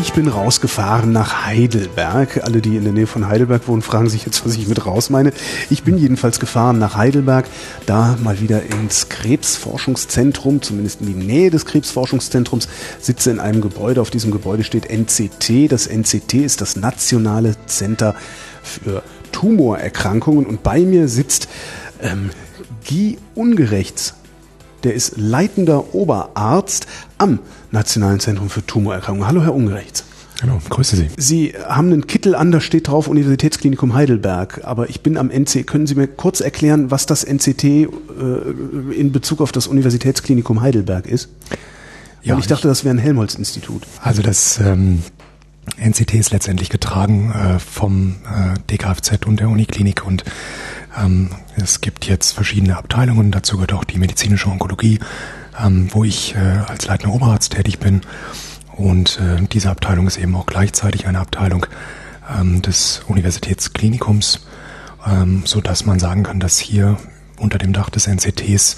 Ich bin rausgefahren nach Heidelberg. Alle, die in der Nähe von Heidelberg wohnen, fragen sich jetzt, was ich mit raus meine. Ich bin jedenfalls gefahren nach Heidelberg, da mal wieder ins Krebsforschungszentrum, zumindest in die Nähe des Krebsforschungszentrums, sitze in einem Gebäude. Auf diesem Gebäude steht NCT. Das NCT ist das Nationale Center für Tumorerkrankungen und bei mir sitzt ähm, Guy Ungerechts der ist leitender Oberarzt am Nationalen Zentrum für Tumorerkrankungen. Hallo, Herr Ungerechts. Hallo, grüße Sie. Sie haben einen Kittel an, da steht drauf Universitätsklinikum Heidelberg. Aber ich bin am NC. Können Sie mir kurz erklären, was das NCT äh, in Bezug auf das Universitätsklinikum Heidelberg ist? Ja, Weil ich dachte, das wäre ein Helmholtz-Institut. Also das ähm, NCT ist letztendlich getragen äh, vom äh, DKFZ und der Uniklinik und es gibt jetzt verschiedene Abteilungen, dazu gehört auch die medizinische Onkologie, ähm, wo ich äh, als leitender Oberarzt tätig bin. Und äh, diese Abteilung ist eben auch gleichzeitig eine Abteilung ähm, des Universitätsklinikums, ähm, so dass man sagen kann, dass hier unter dem Dach des NCTs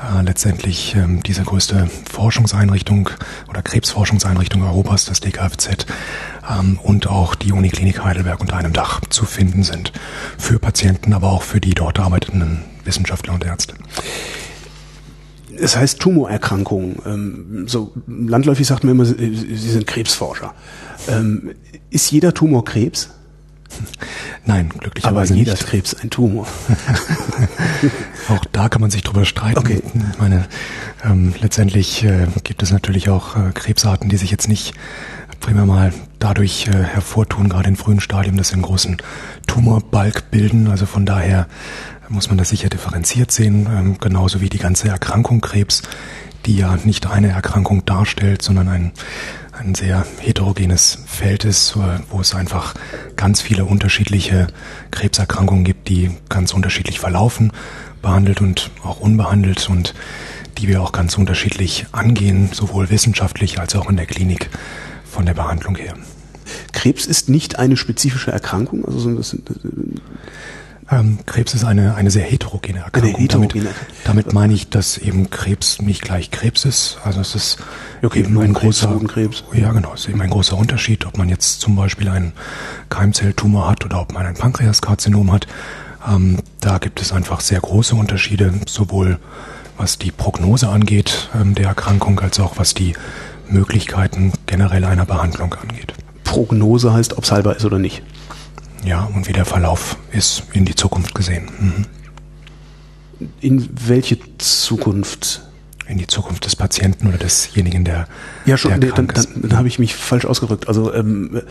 äh, letztendlich ähm, diese größte Forschungseinrichtung oder Krebsforschungseinrichtung Europas, das DKFZ, ähm, und auch die Uniklinik Heidelberg unter einem Dach zu finden sind. Für Patienten, aber auch für die dort arbeitenden Wissenschaftler und Ärzte. Es heißt Tumorerkrankungen. Ähm, so landläufig sagt man immer, Sie sind Krebsforscher. Ähm, ist jeder Tumor Krebs? Nein, glücklicherweise Aber jeder nicht. Krebs ein Tumor. auch da kann man sich drüber streiten. Okay. Ich meine, ähm, letztendlich äh, gibt es natürlich auch äh, Krebsarten, die sich jetzt nicht primär mal dadurch äh, hervortun, gerade in frühen Stadien, dass sie einen großen Tumorbalk bilden. Also von daher muss man das sicher differenziert sehen, ähm, genauso wie die ganze Erkrankung Krebs, die ja nicht eine Erkrankung darstellt, sondern ein ein sehr heterogenes Feld ist, wo es einfach ganz viele unterschiedliche Krebserkrankungen gibt, die ganz unterschiedlich verlaufen, behandelt und auch unbehandelt und die wir auch ganz unterschiedlich angehen, sowohl wissenschaftlich als auch in der Klinik von der Behandlung her. Krebs ist nicht eine spezifische Erkrankung, also das sind, ähm, Krebs ist eine, eine sehr heterogene Erkrankung. Eine heterogene damit, damit meine ich, dass eben Krebs nicht gleich Krebs ist. Also es ist okay, eben ein großer Krebs. Ja, genau. Es ist eben ein großer Unterschied, ob man jetzt zum Beispiel einen Keimzelltumor hat oder ob man ein Pankreaskarzinom hat. Ähm, da gibt es einfach sehr große Unterschiede, sowohl was die Prognose angeht ähm, der Erkrankung, als auch was die Möglichkeiten generell einer Behandlung angeht. Prognose heißt, ob es halber ist oder nicht. Ja, und wie der Verlauf ist in die Zukunft gesehen. Mhm. In welche Zukunft? In die Zukunft des Patienten oder desjenigen, der. Ja, schon, der dann, dann, dann habe ich mich falsch ausgerückt. Also, ähm,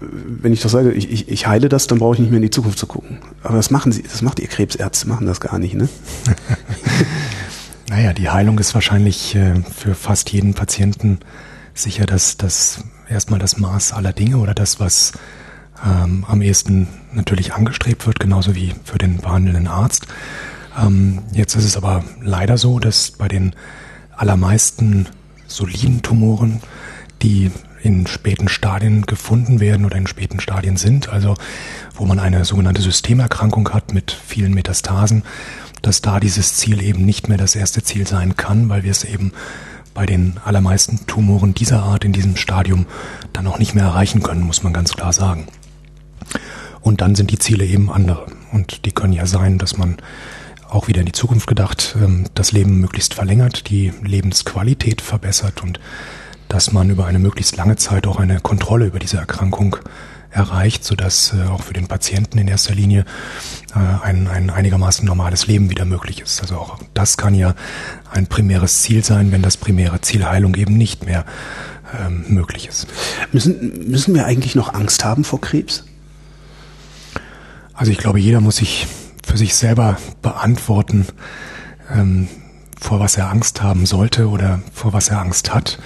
wenn ich das sage, ich, ich, ich heile das, dann brauche ich nicht mehr in die Zukunft zu gucken. Aber das machen Sie, das macht ihr Krebsärzte, machen das gar nicht, ne? naja, die Heilung ist wahrscheinlich äh, für fast jeden Patienten sicher das, das erstmal das Maß aller Dinge oder das, was ähm, am ehesten natürlich angestrebt wird, genauso wie für den behandelnden Arzt. Ähm, jetzt ist es aber leider so, dass bei den allermeisten soliden Tumoren, die in späten Stadien gefunden werden oder in späten Stadien sind, also wo man eine sogenannte Systemerkrankung hat mit vielen Metastasen, dass da dieses Ziel eben nicht mehr das erste Ziel sein kann, weil wir es eben bei den allermeisten Tumoren dieser Art in diesem Stadium dann auch nicht mehr erreichen können, muss man ganz klar sagen. Und dann sind die Ziele eben andere. Und die können ja sein, dass man auch wieder in die Zukunft gedacht, ähm, das Leben möglichst verlängert, die Lebensqualität verbessert und dass man über eine möglichst lange Zeit auch eine Kontrolle über diese Erkrankung erreicht, sodass äh, auch für den Patienten in erster Linie äh, ein, ein einigermaßen normales Leben wieder möglich ist. Also auch das kann ja ein primäres Ziel sein, wenn das primäre Ziel Heilung eben nicht mehr ähm, möglich ist. Müssen, müssen wir eigentlich noch Angst haben vor Krebs? Also ich glaube, jeder muss sich für sich selber beantworten, ähm, vor was er Angst haben sollte oder vor was er Angst hat.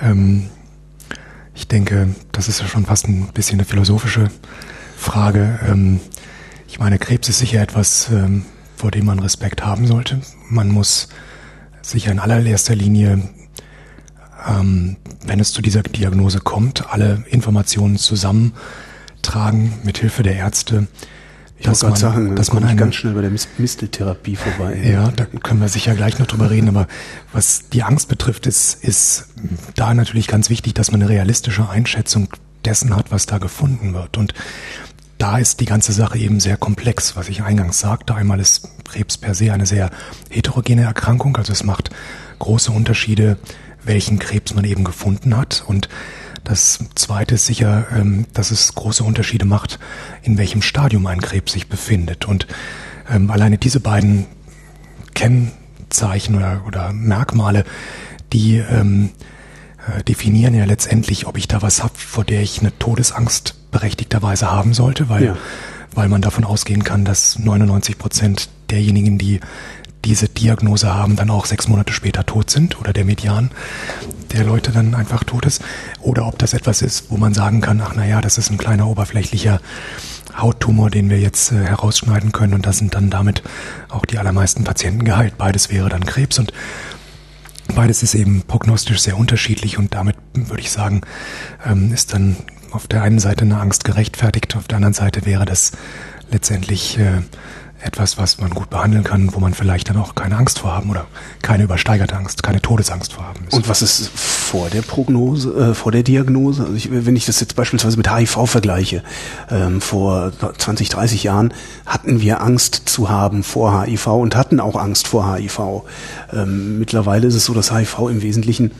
Ähm, ich denke, das ist ja schon fast ein bisschen eine philosophische Frage. Ähm, ich meine, Krebs ist sicher etwas, ähm, vor dem man Respekt haben sollte. Man muss sicher in allererster Linie, ähm, wenn es zu dieser Diagnose kommt, alle Informationen zusammentragen mit Hilfe der Ärzte. Ich dass man, sagen, dass man eine, ganz schnell bei der Misteltherapie vorbei. Ja, da können wir sicher gleich noch drüber reden. Aber was die Angst betrifft, ist, ist da natürlich ganz wichtig, dass man eine realistische Einschätzung dessen hat, was da gefunden wird. Und da ist die ganze Sache eben sehr komplex, was ich eingangs sagte. Einmal ist Krebs per se eine sehr heterogene Erkrankung, also es macht große Unterschiede, welchen Krebs man eben gefunden hat. Und das Zweite ist sicher, ähm, dass es große Unterschiede macht, in welchem Stadium ein Krebs sich befindet. Und ähm, alleine diese beiden Kennzeichen oder, oder Merkmale, die ähm, äh, definieren ja letztendlich, ob ich da was habe, vor der ich eine Todesangst berechtigterweise haben sollte, weil, ja. weil man davon ausgehen kann, dass 99 Prozent derjenigen, die diese Diagnose haben, dann auch sechs Monate später tot sind oder der Median der Leute dann einfach tot ist. Oder ob das etwas ist, wo man sagen kann, ach naja, das ist ein kleiner oberflächlicher Hauttumor, den wir jetzt äh, herausschneiden können und da sind dann damit auch die allermeisten Patienten geheilt. Beides wäre dann Krebs und beides ist eben prognostisch sehr unterschiedlich und damit würde ich sagen, ähm, ist dann auf der einen Seite eine Angst gerechtfertigt, auf der anderen Seite wäre das letztendlich äh, etwas, was man gut behandeln kann, wo man vielleicht dann auch keine Angst vor haben oder keine übersteigerte Angst, keine Todesangst vor haben muss. Und was ist vor der Prognose, äh, vor der Diagnose? Also ich, wenn ich das jetzt beispielsweise mit HIV vergleiche, ähm, vor 20, 30 Jahren hatten wir Angst zu haben vor HIV und hatten auch Angst vor HIV. Ähm, mittlerweile ist es so, dass HIV im Wesentlichen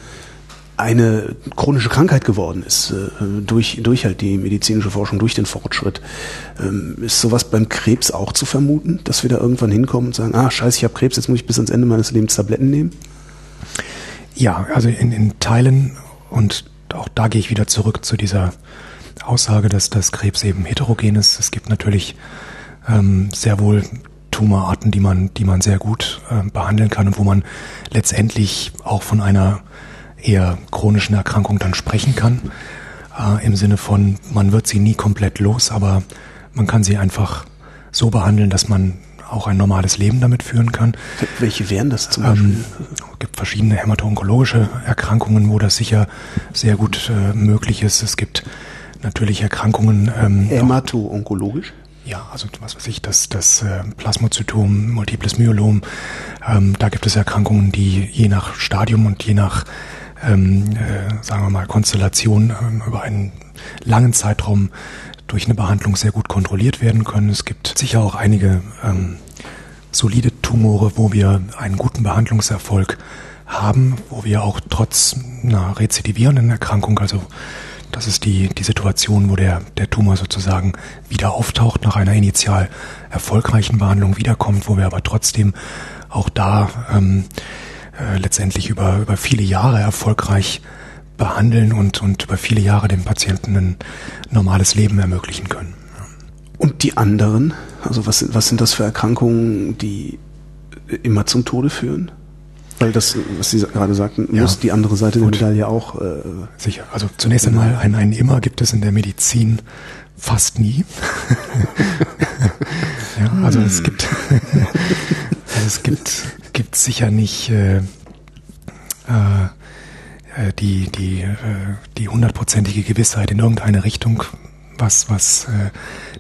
eine chronische Krankheit geworden ist, äh, durch, durch halt die medizinische Forschung, durch den Fortschritt. Ähm, ist sowas beim Krebs auch zu vermuten, dass wir da irgendwann hinkommen und sagen, ah, scheiße, ich habe Krebs, jetzt muss ich bis ans Ende meines Lebens Tabletten nehmen? Ja, also in, in Teilen und auch da gehe ich wieder zurück zu dieser Aussage, dass das Krebs eben heterogen ist. Es gibt natürlich ähm, sehr wohl Tumorarten, die man, die man sehr gut äh, behandeln kann und wo man letztendlich auch von einer eher chronischen Erkrankung dann sprechen kann. Äh, Im Sinne von, man wird sie nie komplett los, aber man kann sie einfach so behandeln, dass man auch ein normales Leben damit führen kann. Welche wären das zum Beispiel? Ähm, es gibt verschiedene hämato-onkologische Erkrankungen, wo das sicher sehr gut äh, möglich ist. Es gibt natürlich Erkrankungen. Ähm, Hämato-onkologisch? Ja, also was weiß ich, das, das äh, Plasmazytom, Multiples Myelom, ähm, da gibt es Erkrankungen, die je nach Stadium und je nach ähm, äh, sagen wir mal, Konstellation ähm, über einen langen Zeitraum durch eine Behandlung sehr gut kontrolliert werden können. Es gibt sicher auch einige ähm, solide Tumore, wo wir einen guten Behandlungserfolg haben, wo wir auch trotz einer rezidivierenden Erkrankung, also das ist die, die Situation, wo der, der Tumor sozusagen wieder auftaucht nach einer initial erfolgreichen Behandlung wiederkommt, wo wir aber trotzdem auch da ähm, äh, letztendlich über, über viele Jahre erfolgreich behandeln und, und über viele Jahre dem Patienten ein normales Leben ermöglichen können. Und die anderen, also was, was sind das für Erkrankungen, die immer zum Tode führen? Weil das, was Sie gerade sagten, ja. muss die andere Seite der Medaille auch. Äh, Sicher. Also zunächst einmal ein, ein Immer gibt es in der Medizin fast nie. ja, also es gibt, also es gibt gibt sicher nicht äh, äh, äh, die die äh, die hundertprozentige Gewissheit in irgendeine Richtung, was was äh,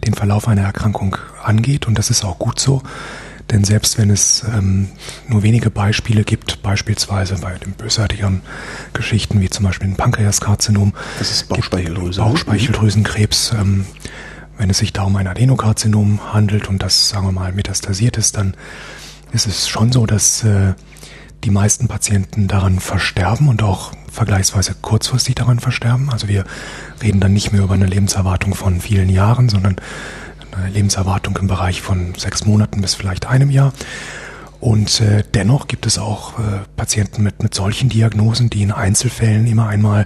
den Verlauf einer Erkrankung angeht und das ist auch gut so. Denn selbst wenn es ähm, nur wenige Beispiele gibt, beispielsweise bei den bösartigen Geschichten wie zum Beispiel ein Pankreaskarzinom, das ist Bauchspeicheldrüse. Bauchspeicheldrüsenkrebs, ähm, wenn es sich da um ein Adenokarzinom handelt und das, sagen wir mal, metastasiert ist, dann ist es schon so, dass äh, die meisten Patienten daran versterben und auch vergleichsweise kurzfristig daran versterben. Also wir reden dann nicht mehr über eine Lebenserwartung von vielen Jahren, sondern eine Lebenserwartung im Bereich von sechs Monaten bis vielleicht einem Jahr. Und äh, dennoch gibt es auch äh, Patienten mit, mit solchen Diagnosen, die in Einzelfällen immer einmal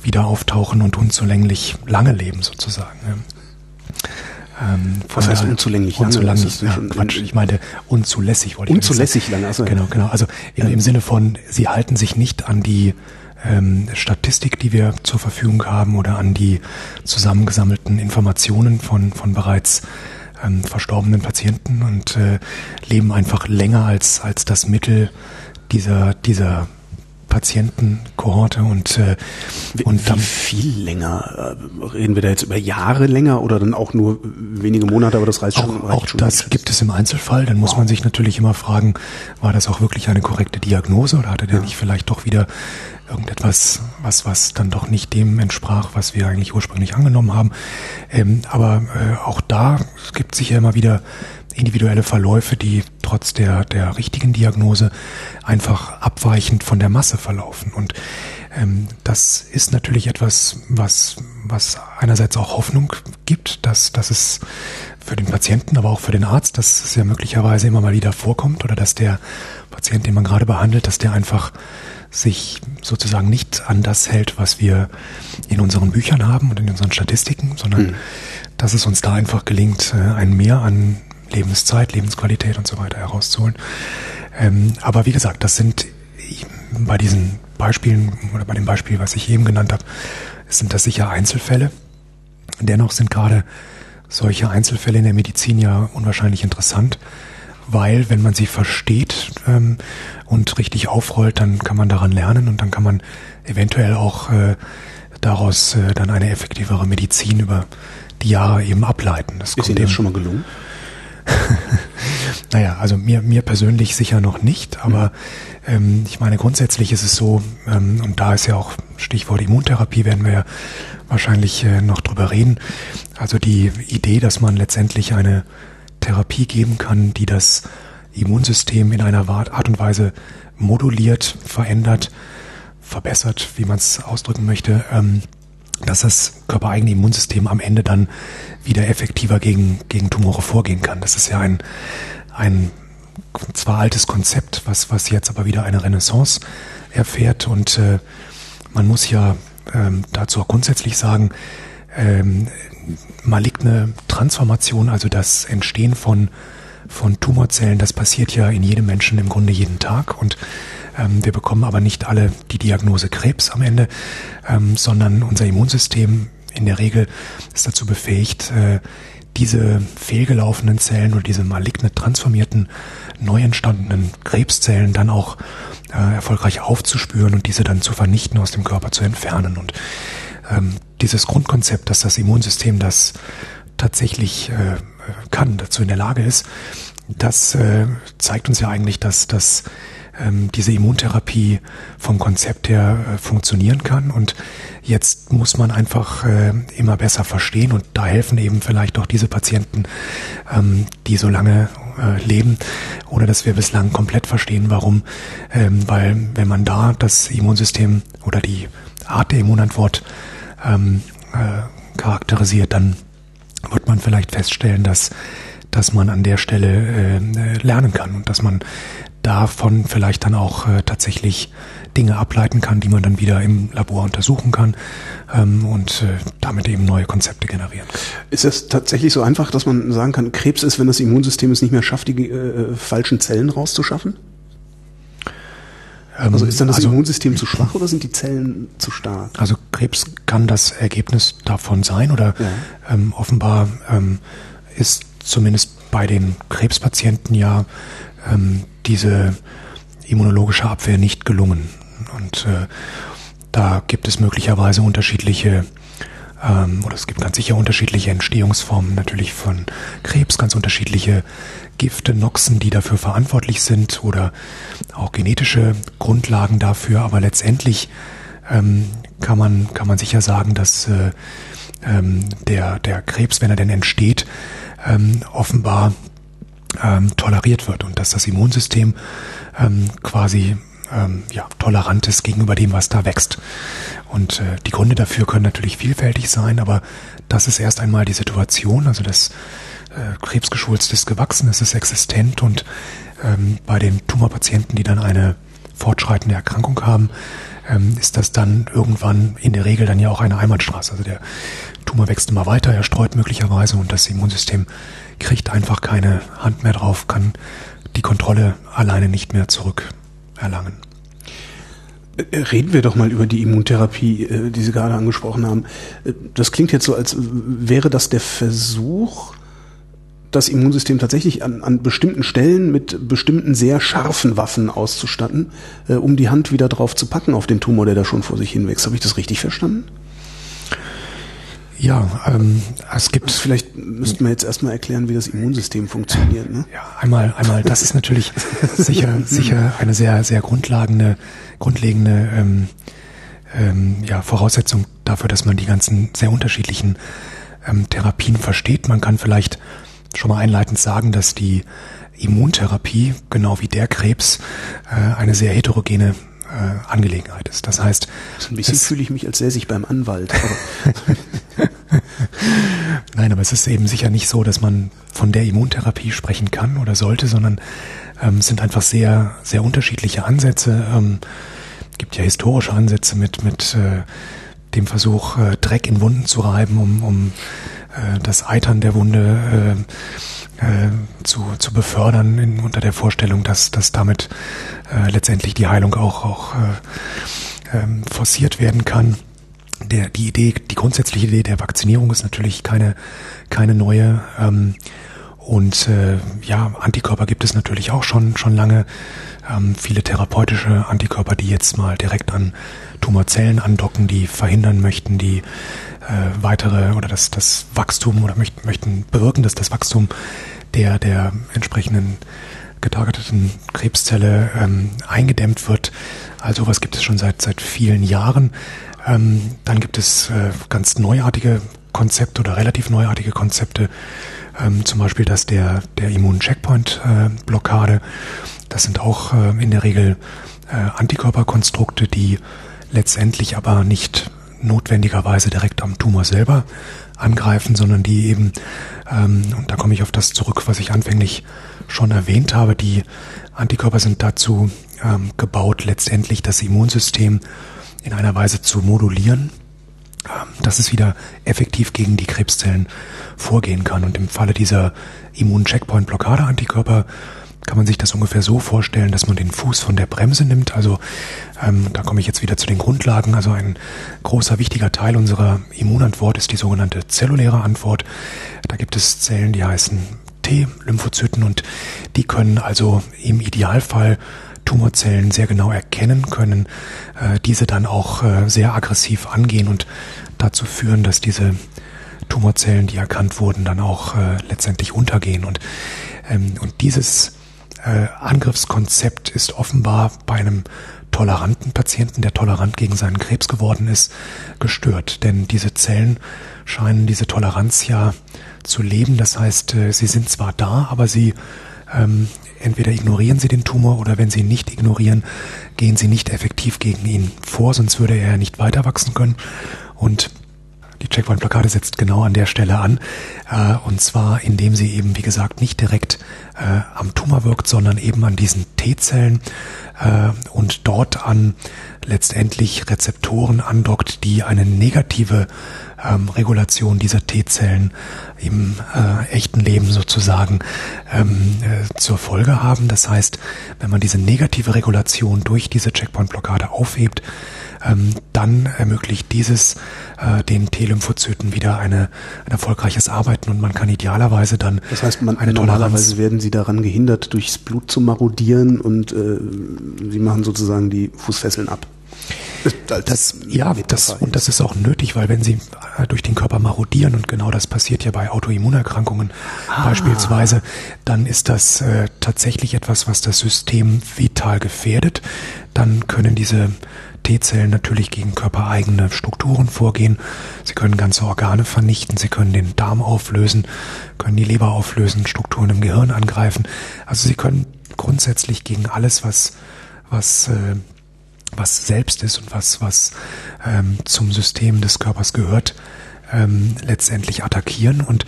wieder auftauchen und unzulänglich lange leben sozusagen. Ja. Ähm, Was heißt unzulänglich? Lange? Unzulänglich, ja, Quatsch, ich meinte unzulässig wollte ich Unzulässig lange, also Genau, genau. Also im, im Sinne von, sie halten sich nicht an die ähm, Statistik, die wir zur Verfügung haben oder an die zusammengesammelten Informationen von, von bereits ähm, verstorbenen Patienten und äh, leben einfach länger als, als das Mittel dieser, dieser Patientenkohorte und äh, und wie dann, viel länger äh, reden wir da jetzt über Jahre länger oder dann auch nur wenige Monate, aber das reicht schon. Auch, auch schon das gibt es im Einzelfall. Dann muss wow. man sich natürlich immer fragen, war das auch wirklich eine korrekte Diagnose oder hatte der ja. nicht vielleicht doch wieder irgendetwas, was was dann doch nicht dem entsprach, was wir eigentlich ursprünglich angenommen haben. Ähm, aber äh, auch da gibt es sicher immer wieder individuelle Verläufe, die trotz der, der richtigen Diagnose einfach abweichend von der Masse verlaufen. Und ähm, das ist natürlich etwas, was, was einerseits auch Hoffnung gibt, dass, dass es für den Patienten, aber auch für den Arzt, dass es ja möglicherweise immer mal wieder vorkommt oder dass der Patient, den man gerade behandelt, dass der einfach sich sozusagen nicht an das hält, was wir in unseren Büchern haben und in unseren Statistiken, sondern mhm. dass es uns da einfach gelingt, äh, ein Mehr an Lebenszeit, Lebensqualität und so weiter herauszuholen. Ähm, aber wie gesagt, das sind bei diesen Beispielen oder bei dem Beispiel, was ich eben genannt habe, sind das sicher Einzelfälle. Dennoch sind gerade solche Einzelfälle in der Medizin ja unwahrscheinlich interessant, weil wenn man sie versteht ähm, und richtig aufrollt, dann kann man daran lernen und dann kann man eventuell auch äh, daraus äh, dann eine effektivere Medizin über die Jahre eben ableiten. Das Ist Ihnen das schon mal gelungen? naja, also mir, mir persönlich sicher noch nicht, aber ähm, ich meine, grundsätzlich ist es so, ähm, und da ist ja auch Stichwort Immuntherapie, werden wir ja wahrscheinlich äh, noch drüber reden. Also die Idee, dass man letztendlich eine Therapie geben kann, die das Immunsystem in einer Art und Weise moduliert, verändert, verbessert, wie man es ausdrücken möchte, ähm, dass das körpereigene Immunsystem am Ende dann wieder effektiver gegen, gegen Tumore vorgehen kann. Das ist ja ein, ein zwar altes Konzept, was, was jetzt aber wieder eine Renaissance erfährt und äh, man muss ja ähm, dazu auch grundsätzlich sagen, ähm, maligne Transformation, also das Entstehen von, von Tumorzellen, das passiert ja in jedem Menschen im Grunde jeden Tag und wir bekommen aber nicht alle die Diagnose Krebs am Ende, ähm, sondern unser Immunsystem in der Regel ist dazu befähigt, äh, diese fehlgelaufenen Zellen oder diese maligne transformierten, neu entstandenen Krebszellen dann auch äh, erfolgreich aufzuspüren und diese dann zu vernichten, aus dem Körper zu entfernen. Und ähm, dieses Grundkonzept, dass das Immunsystem das tatsächlich äh, kann, dazu in der Lage ist, das zeigt uns ja eigentlich, dass das ähm, diese Immuntherapie vom Konzept her äh, funktionieren kann. Und jetzt muss man einfach äh, immer besser verstehen und da helfen eben vielleicht auch diese Patienten, ähm, die so lange äh, leben, ohne dass wir bislang komplett verstehen, warum. Ähm, weil wenn man da das Immunsystem oder die Art der Immunantwort ähm, äh, charakterisiert, dann wird man vielleicht feststellen, dass dass man an der Stelle äh, lernen kann und dass man davon vielleicht dann auch äh, tatsächlich Dinge ableiten kann, die man dann wieder im Labor untersuchen kann ähm, und äh, damit eben neue Konzepte generieren kann. Ist das tatsächlich so einfach, dass man sagen kann, Krebs ist, wenn das Immunsystem es nicht mehr schafft, die äh, falschen Zellen rauszuschaffen? Ähm, also ist dann das also, Immunsystem zu schwach oder sind die Zellen zu stark? Also Krebs kann das Ergebnis davon sein oder ja. ähm, offenbar ähm, ist zumindest bei den Krebspatienten ja ähm, diese immunologische Abwehr nicht gelungen. Und äh, da gibt es möglicherweise unterschiedliche ähm, oder es gibt ganz sicher unterschiedliche Entstehungsformen natürlich von Krebs, ganz unterschiedliche Gifte, Noxen, die dafür verantwortlich sind oder auch genetische Grundlagen dafür. Aber letztendlich ähm, kann man kann man sicher sagen, dass äh, ähm, der der Krebs, wenn er denn entsteht, ähm, offenbar ähm, toleriert wird und dass das Immunsystem ähm, quasi ähm, ja, tolerant ist gegenüber dem, was da wächst. Und äh, die Gründe dafür können natürlich vielfältig sein, aber das ist erst einmal die Situation, also das äh, Krebsgeschwulst ist gewachsen, es ist existent und ähm, bei den Tumorpatienten, die dann eine fortschreitende Erkrankung haben, ähm, ist das dann irgendwann in der Regel dann ja auch eine Einbahnstraße. Also der Tumor wächst immer weiter, er streut möglicherweise und das Immunsystem kriegt einfach keine Hand mehr drauf, kann die Kontrolle alleine nicht mehr zurückerlangen. Äh, reden wir doch mal über die Immuntherapie, äh, die Sie gerade angesprochen haben. Äh, das klingt jetzt so, als wäre das der Versuch, das Immunsystem tatsächlich an, an bestimmten Stellen mit bestimmten sehr scharfen Waffen auszustatten, um die Hand wieder drauf zu packen auf den Tumor, der da schon vor sich hinwächst. Habe ich das richtig verstanden? Ja, ähm, es gibt. Vielleicht müssten wir jetzt erstmal erklären, wie das Immunsystem funktioniert. Ne? Ja, einmal, einmal, das ist natürlich sicher, sicher eine sehr, sehr grundlegende, grundlegende ähm, ähm, ja, Voraussetzung dafür, dass man die ganzen sehr unterschiedlichen ähm, Therapien versteht. Man kann vielleicht schon mal einleitend sagen, dass die Immuntherapie, genau wie der Krebs, äh, eine sehr heterogene äh, Angelegenheit ist. Das heißt, so ein bisschen fühle ich mich als säße ich beim Anwalt. Aber Nein, aber es ist eben sicher nicht so, dass man von der Immuntherapie sprechen kann oder sollte, sondern ähm, es sind einfach sehr, sehr unterschiedliche Ansätze. Ähm, gibt ja historische Ansätze mit mit äh, dem Versuch, äh, Dreck in Wunden zu reiben, um, um äh, das Eitern der Wunde äh, zu, zu befördern, in, unter der Vorstellung, dass, dass damit äh, letztendlich die Heilung auch, auch äh, ähm, forciert werden kann. Der, die Idee, die grundsätzliche Idee der Vakzinierung ist natürlich keine, keine neue. Ähm, und äh, ja, Antikörper gibt es natürlich auch schon, schon lange. Ähm, viele therapeutische Antikörper, die jetzt mal direkt an Tumorzellen andocken, die verhindern möchten, die äh, weitere oder das, das Wachstum oder möchten, möchten bewirken, dass das Wachstum der, der entsprechenden getargeteten Krebszelle ähm, eingedämmt wird. Also was gibt es schon seit, seit vielen Jahren. Ähm, dann gibt es äh, ganz neuartige Konzepte oder relativ neuartige Konzepte, ähm, zum Beispiel das der, der Immun-Checkpoint-Blockade. Das sind auch äh, in der Regel äh, Antikörperkonstrukte, die letztendlich aber nicht notwendigerweise direkt am Tumor selber angreifen, sondern die eben, ähm, und da komme ich auf das zurück, was ich anfänglich schon erwähnt habe, die Antikörper sind dazu ähm, gebaut, letztendlich das Immunsystem in einer Weise zu modulieren, dass es wieder effektiv gegen die Krebszellen vorgehen kann. Und im Falle dieser Immun-Checkpoint-Blockade-Antikörper kann man sich das ungefähr so vorstellen, dass man den Fuß von der Bremse nimmt. Also ähm, da komme ich jetzt wieder zu den Grundlagen. Also ein großer wichtiger Teil unserer Immunantwort ist die sogenannte zelluläre Antwort. Da gibt es Zellen, die heißen T-Lymphozyten und die können also im Idealfall Tumorzellen sehr genau erkennen können, äh, diese dann auch äh, sehr aggressiv angehen und dazu führen, dass diese Tumorzellen, die erkannt wurden, dann auch äh, letztendlich untergehen. Und, ähm, und dieses Angriffskonzept ist offenbar bei einem toleranten Patienten, der tolerant gegen seinen Krebs geworden ist, gestört. Denn diese Zellen scheinen diese Toleranz ja zu leben. Das heißt, sie sind zwar da, aber sie ähm, entweder ignorieren sie den Tumor oder wenn sie ihn nicht ignorieren, gehen sie nicht effektiv gegen ihn vor, sonst würde er nicht weiter wachsen können. Und die Checkpoint-Blockade setzt genau an der Stelle an. Äh, und zwar, indem sie eben, wie gesagt, nicht direkt äh, am Tumor wirkt, sondern eben an diesen T-Zellen äh, und dort an letztendlich Rezeptoren andockt, die eine negative ähm, Regulation dieser T-Zellen im äh, echten Leben sozusagen ähm, äh, zur Folge haben. Das heißt, wenn man diese negative Regulation durch diese Checkpoint-Blockade aufhebt, ähm, dann ermöglicht dieses äh, den T-Lymphozyten wieder eine, ein erfolgreiches Arbeiten und man kann idealerweise dann das heißt, man, eine normalerweise werden sie daran gehindert, durchs Blut zu marodieren und äh, sie machen sozusagen die Fußfesseln ab. Das, ja, das, und das ist auch nötig, weil wenn sie äh, durch den Körper marodieren, und genau das passiert ja bei Autoimmunerkrankungen ah. beispielsweise, dann ist das äh, tatsächlich etwas, was das System vital gefährdet. Dann können diese T-Zellen natürlich gegen körpereigene Strukturen vorgehen. Sie können ganze Organe vernichten, sie können den Darm auflösen, können die Leber auflösen, Strukturen im Gehirn angreifen. Also sie können grundsätzlich gegen alles, was, was, äh, was selbst ist und was, was ähm, zum System des Körpers gehört, ähm, letztendlich attackieren. Und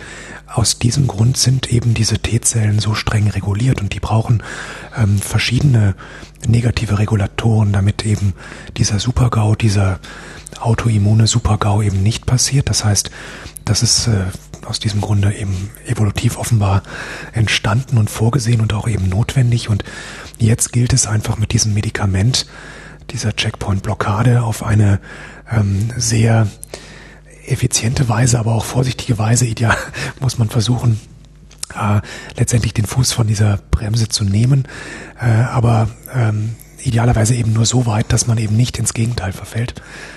aus diesem Grund sind eben diese T-Zellen so streng reguliert und die brauchen ähm, verschiedene negative Regulatoren, damit eben dieser Supergau, dieser autoimmune Supergau eben nicht passiert. Das heißt, das ist äh, aus diesem Grunde eben evolutiv offenbar entstanden und vorgesehen und auch eben notwendig. Und jetzt gilt es einfach mit diesem Medikament dieser Checkpoint-Blockade auf eine ähm, sehr effiziente Weise, aber auch vorsichtige Weise, ideal muss man versuchen, äh, letztendlich den Fuß von dieser Bremse zu nehmen, äh, aber ähm, idealerweise eben nur so weit, dass man eben nicht ins Gegenteil verfällt.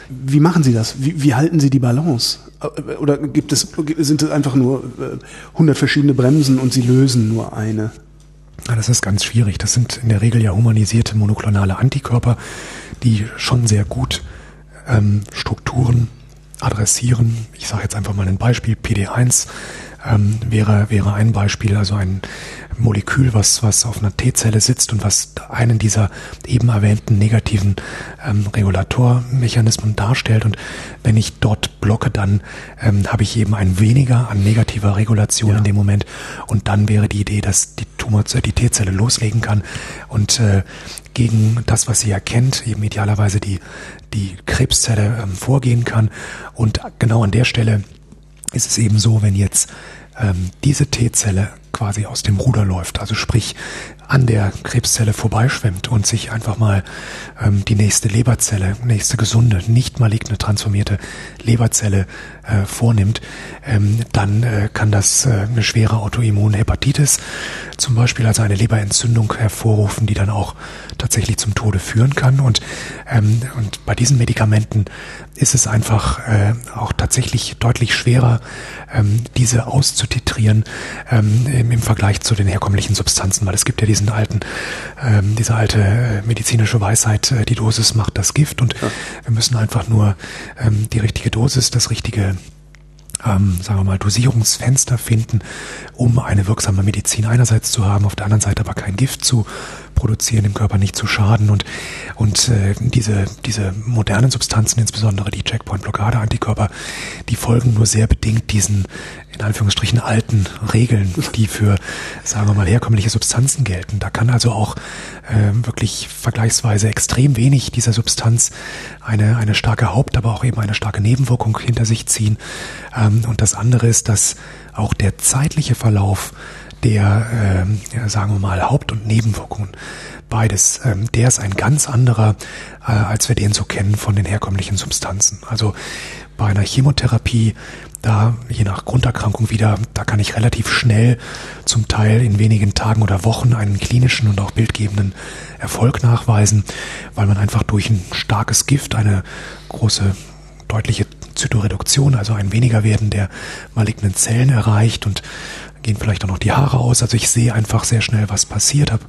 Wie machen Sie das? Wie, wie halten Sie die Balance? Äh, oder gibt es, sind es einfach nur 100 äh, verschiedene Bremsen und Sie lösen nur eine? Ja, das ist ganz schwierig. Das sind in der Regel ja humanisierte monoklonale Antikörper, die schon sehr gut ähm, Strukturen adressieren. Ich sage jetzt einfach mal ein Beispiel. PD1 ähm, wäre, wäre ein Beispiel, also ein Molekül, was, was auf einer T-Zelle sitzt und was einen dieser eben erwähnten negativen ähm, Regulatormechanismen darstellt. Und wenn ich dort blocke, dann ähm, habe ich eben ein weniger an negativer Regulation ja. in dem Moment. Und dann wäre die Idee, dass die Tumor, die T-Zelle loslegen kann und äh, gegen das, was sie erkennt, eben idealerweise die, die Krebszelle ähm, vorgehen kann. Und genau an der Stelle ist es eben so, wenn jetzt ähm, diese T-Zelle quasi aus dem Ruder läuft, also sprich an der Krebszelle vorbeischwemmt und sich einfach mal ähm, die nächste Leberzelle, nächste gesunde, nicht maligne transformierte Leberzelle äh, vornimmt, ähm, dann äh, kann das äh, eine schwere Autoimmunhepatitis zum Beispiel, also eine Leberentzündung hervorrufen, die dann auch tatsächlich zum Tode führen kann. Und, ähm, und bei diesen Medikamenten ist es einfach äh, auch tatsächlich deutlich schwerer, ähm, diese auszutitrieren ähm, im, im Vergleich zu den herkömmlichen Substanzen, weil es gibt ja diesen alten, ähm, diese alte äh, medizinische Weisheit, äh, die Dosis macht das Gift und ja. wir müssen einfach nur ähm, die richtige Dosis, das richtige ähm, sagen wir mal, Dosierungsfenster finden, um eine wirksame Medizin einerseits zu haben, auf der anderen Seite aber kein Gift zu produzieren, dem Körper nicht zu schaden und, und äh, diese, diese modernen Substanzen, insbesondere die Checkpoint-Blockade-Antikörper, die folgen nur sehr bedingt diesen in Anführungsstrichen alten Regeln, die für, sagen wir mal, herkömmliche Substanzen gelten. Da kann also auch äh, wirklich vergleichsweise extrem wenig dieser Substanz eine, eine starke Haupt-, aber auch eben eine starke Nebenwirkung hinter sich ziehen. Ähm, und das andere ist, dass auch der zeitliche Verlauf der, äh, ja, sagen wir mal, Haupt- und Nebenwirkungen, beides, ähm, der ist ein ganz anderer, äh, als wir den so kennen von den herkömmlichen Substanzen. Also bei einer Chemotherapie, da je nach Grunderkrankung wieder, da kann ich relativ schnell, zum Teil in wenigen Tagen oder Wochen, einen klinischen und auch bildgebenden Erfolg nachweisen, weil man einfach durch ein starkes Gift eine große, deutliche Zytoreduktion, also ein weniger werden der malignen Zellen erreicht und gehen vielleicht auch noch die Haare aus. Also ich sehe einfach sehr schnell, was passiert, habe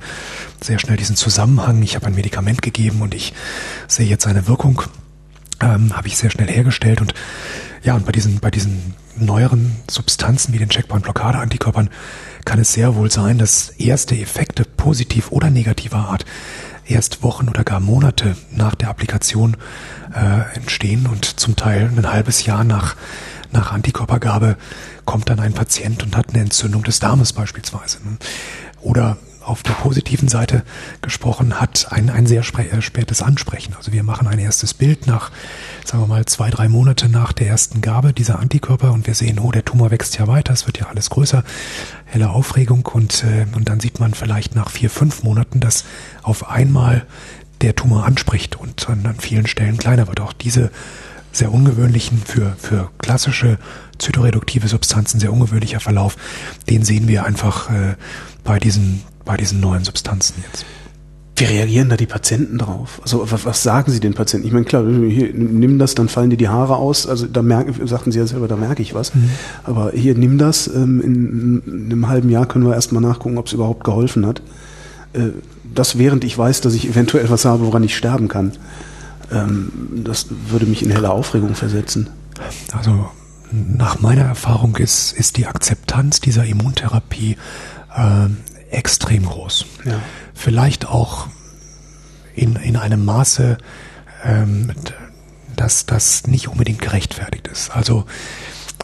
sehr schnell diesen Zusammenhang. Ich habe ein Medikament gegeben und ich sehe jetzt eine Wirkung, ähm, habe ich sehr schnell hergestellt. Und ja, und bei diesen, bei diesen neueren Substanzen wie den Checkpoint-Blockade-Antikörpern kann es sehr wohl sein, dass erste Effekte positiv oder negativer Art erst Wochen oder gar Monate nach der Applikation äh, entstehen und zum Teil ein halbes Jahr nach, nach Antikörpergabe kommt dann ein Patient und hat eine Entzündung des Darmes beispielsweise. Oder auf der positiven Seite gesprochen hat ein, ein sehr äh, spätes Ansprechen. Also wir machen ein erstes Bild nach, sagen wir mal, zwei, drei Monate nach der ersten Gabe dieser Antikörper und wir sehen, oh, der Tumor wächst ja weiter, es wird ja alles größer, helle Aufregung und, äh, und dann sieht man vielleicht nach vier, fünf Monaten, dass auf einmal der Tumor anspricht und an vielen Stellen kleiner wird. Auch diese sehr ungewöhnlichen, für, für klassische zytoreduktive Substanzen sehr ungewöhnlicher Verlauf, den sehen wir einfach äh, bei, diesen, bei diesen neuen Substanzen jetzt. Wie reagieren da die Patienten drauf? Also was, sagen sie den Patienten? Ich meine, klar, hier, nimm das, dann fallen dir die Haare aus. Also da merken, sagten sie ja selber, da merke ich was. Mhm. Aber hier, nimm das, ähm, in, in, einem halben Jahr können wir erstmal nachgucken, ob es überhaupt geholfen hat. Äh, das während ich weiß, dass ich eventuell was habe, woran ich sterben kann. Ähm, das würde mich in helle Aufregung versetzen. Also nach meiner Erfahrung ist, ist die Akzeptanz dieser Immuntherapie äh, extrem groß. Ja. Vielleicht auch in, in einem Maße, ähm, dass das nicht unbedingt gerechtfertigt ist. Also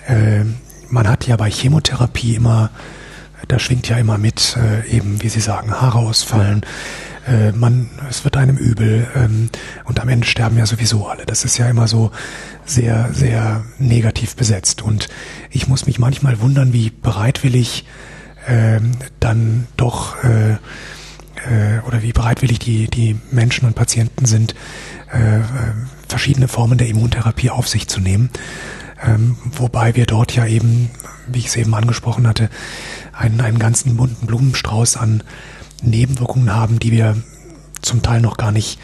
äh, man hat ja bei Chemotherapie immer, da schwingt ja immer mit, äh, eben wie Sie sagen, Haare ausfallen. Ja äh, man, es wird einem übel ähm, und am Ende sterben ja sowieso alle. Das ist ja immer so sehr, sehr negativ besetzt. Und ich muss mich manchmal wundern, wie bereitwillig ähm, dann doch äh, äh, oder wie bereitwillig die, die Menschen und Patienten sind, äh, äh, verschiedene Formen der Immuntherapie auf sich zu nehmen. Ähm, wobei wir dort ja eben, wie ich es eben angesprochen hatte, einen, einen ganzen bunten Blumenstrauß an Nebenwirkungen haben, die wir zum Teil noch gar nicht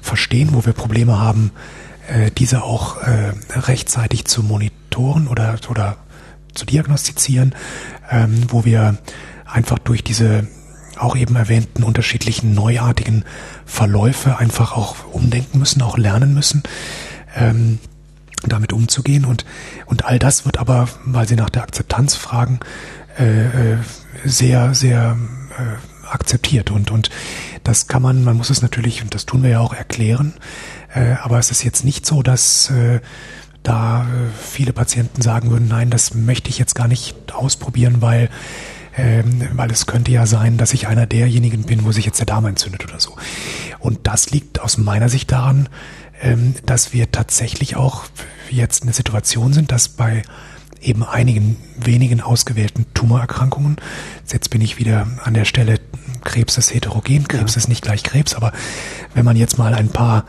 verstehen, wo wir Probleme haben, äh, diese auch äh, rechtzeitig zu monitoren oder, oder zu diagnostizieren, ähm, wo wir einfach durch diese auch eben erwähnten unterschiedlichen neuartigen Verläufe einfach auch umdenken müssen, auch lernen müssen, ähm, damit umzugehen. Und, und all das wird aber, weil Sie nach der Akzeptanz fragen, äh, äh sehr, sehr äh, akzeptiert. Und, und das kann man, man muss es natürlich, und das tun wir ja auch, erklären. Äh, aber es ist jetzt nicht so, dass äh, da äh, viele Patienten sagen würden, nein, das möchte ich jetzt gar nicht ausprobieren, weil ähm, weil es könnte ja sein, dass ich einer derjenigen bin, wo sich jetzt der Darm entzündet oder so. Und das liegt aus meiner Sicht daran, ähm, dass wir tatsächlich auch jetzt in der Situation sind, dass bei eben einigen wenigen ausgewählten Tumorerkrankungen, jetzt bin ich wieder an der Stelle, Krebs ist heterogen, Krebs ja. ist nicht gleich Krebs, aber wenn man jetzt mal ein paar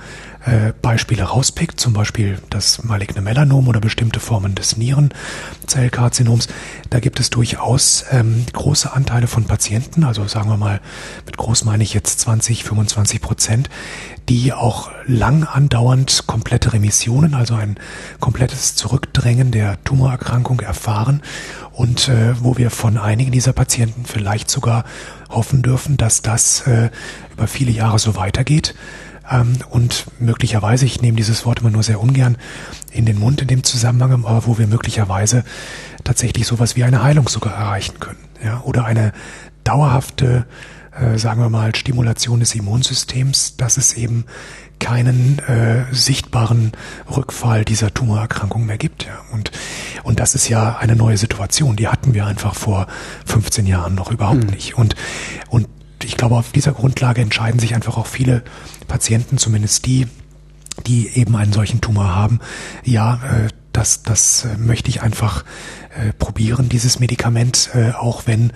äh, Beispiele rauspickt, zum Beispiel das maligne Melanom oder bestimmte Formen des Nierenzellkarzinoms, da gibt es durchaus ähm, große Anteile von Patienten, also sagen wir mal, mit groß meine ich jetzt 20, 25 Prozent, die auch lang andauernd komplette Remissionen, also ein komplettes Zurückdrängen der Tumorerkrankung erfahren und äh, wo wir von einigen dieser Patienten vielleicht sogar hoffen dürfen, dass das äh, über viele Jahre so weitergeht ähm, und möglicherweise, ich nehme dieses Wort immer nur sehr ungern in den Mund in dem Zusammenhang, aber wo wir möglicherweise tatsächlich sowas wie eine Heilung sogar erreichen können, ja, oder eine dauerhafte, äh, sagen wir mal, Stimulation des Immunsystems, dass es eben keinen äh, sichtbaren Rückfall dieser Tumorerkrankung mehr gibt. Ja. Und, und das ist ja eine neue Situation, die hatten wir einfach vor 15 Jahren noch überhaupt mhm. nicht. Und, und ich glaube, auf dieser Grundlage entscheiden sich einfach auch viele Patienten, zumindest die, die eben einen solchen Tumor haben. Ja, äh, das, das äh, möchte ich einfach äh, probieren, dieses Medikament, äh, auch wenn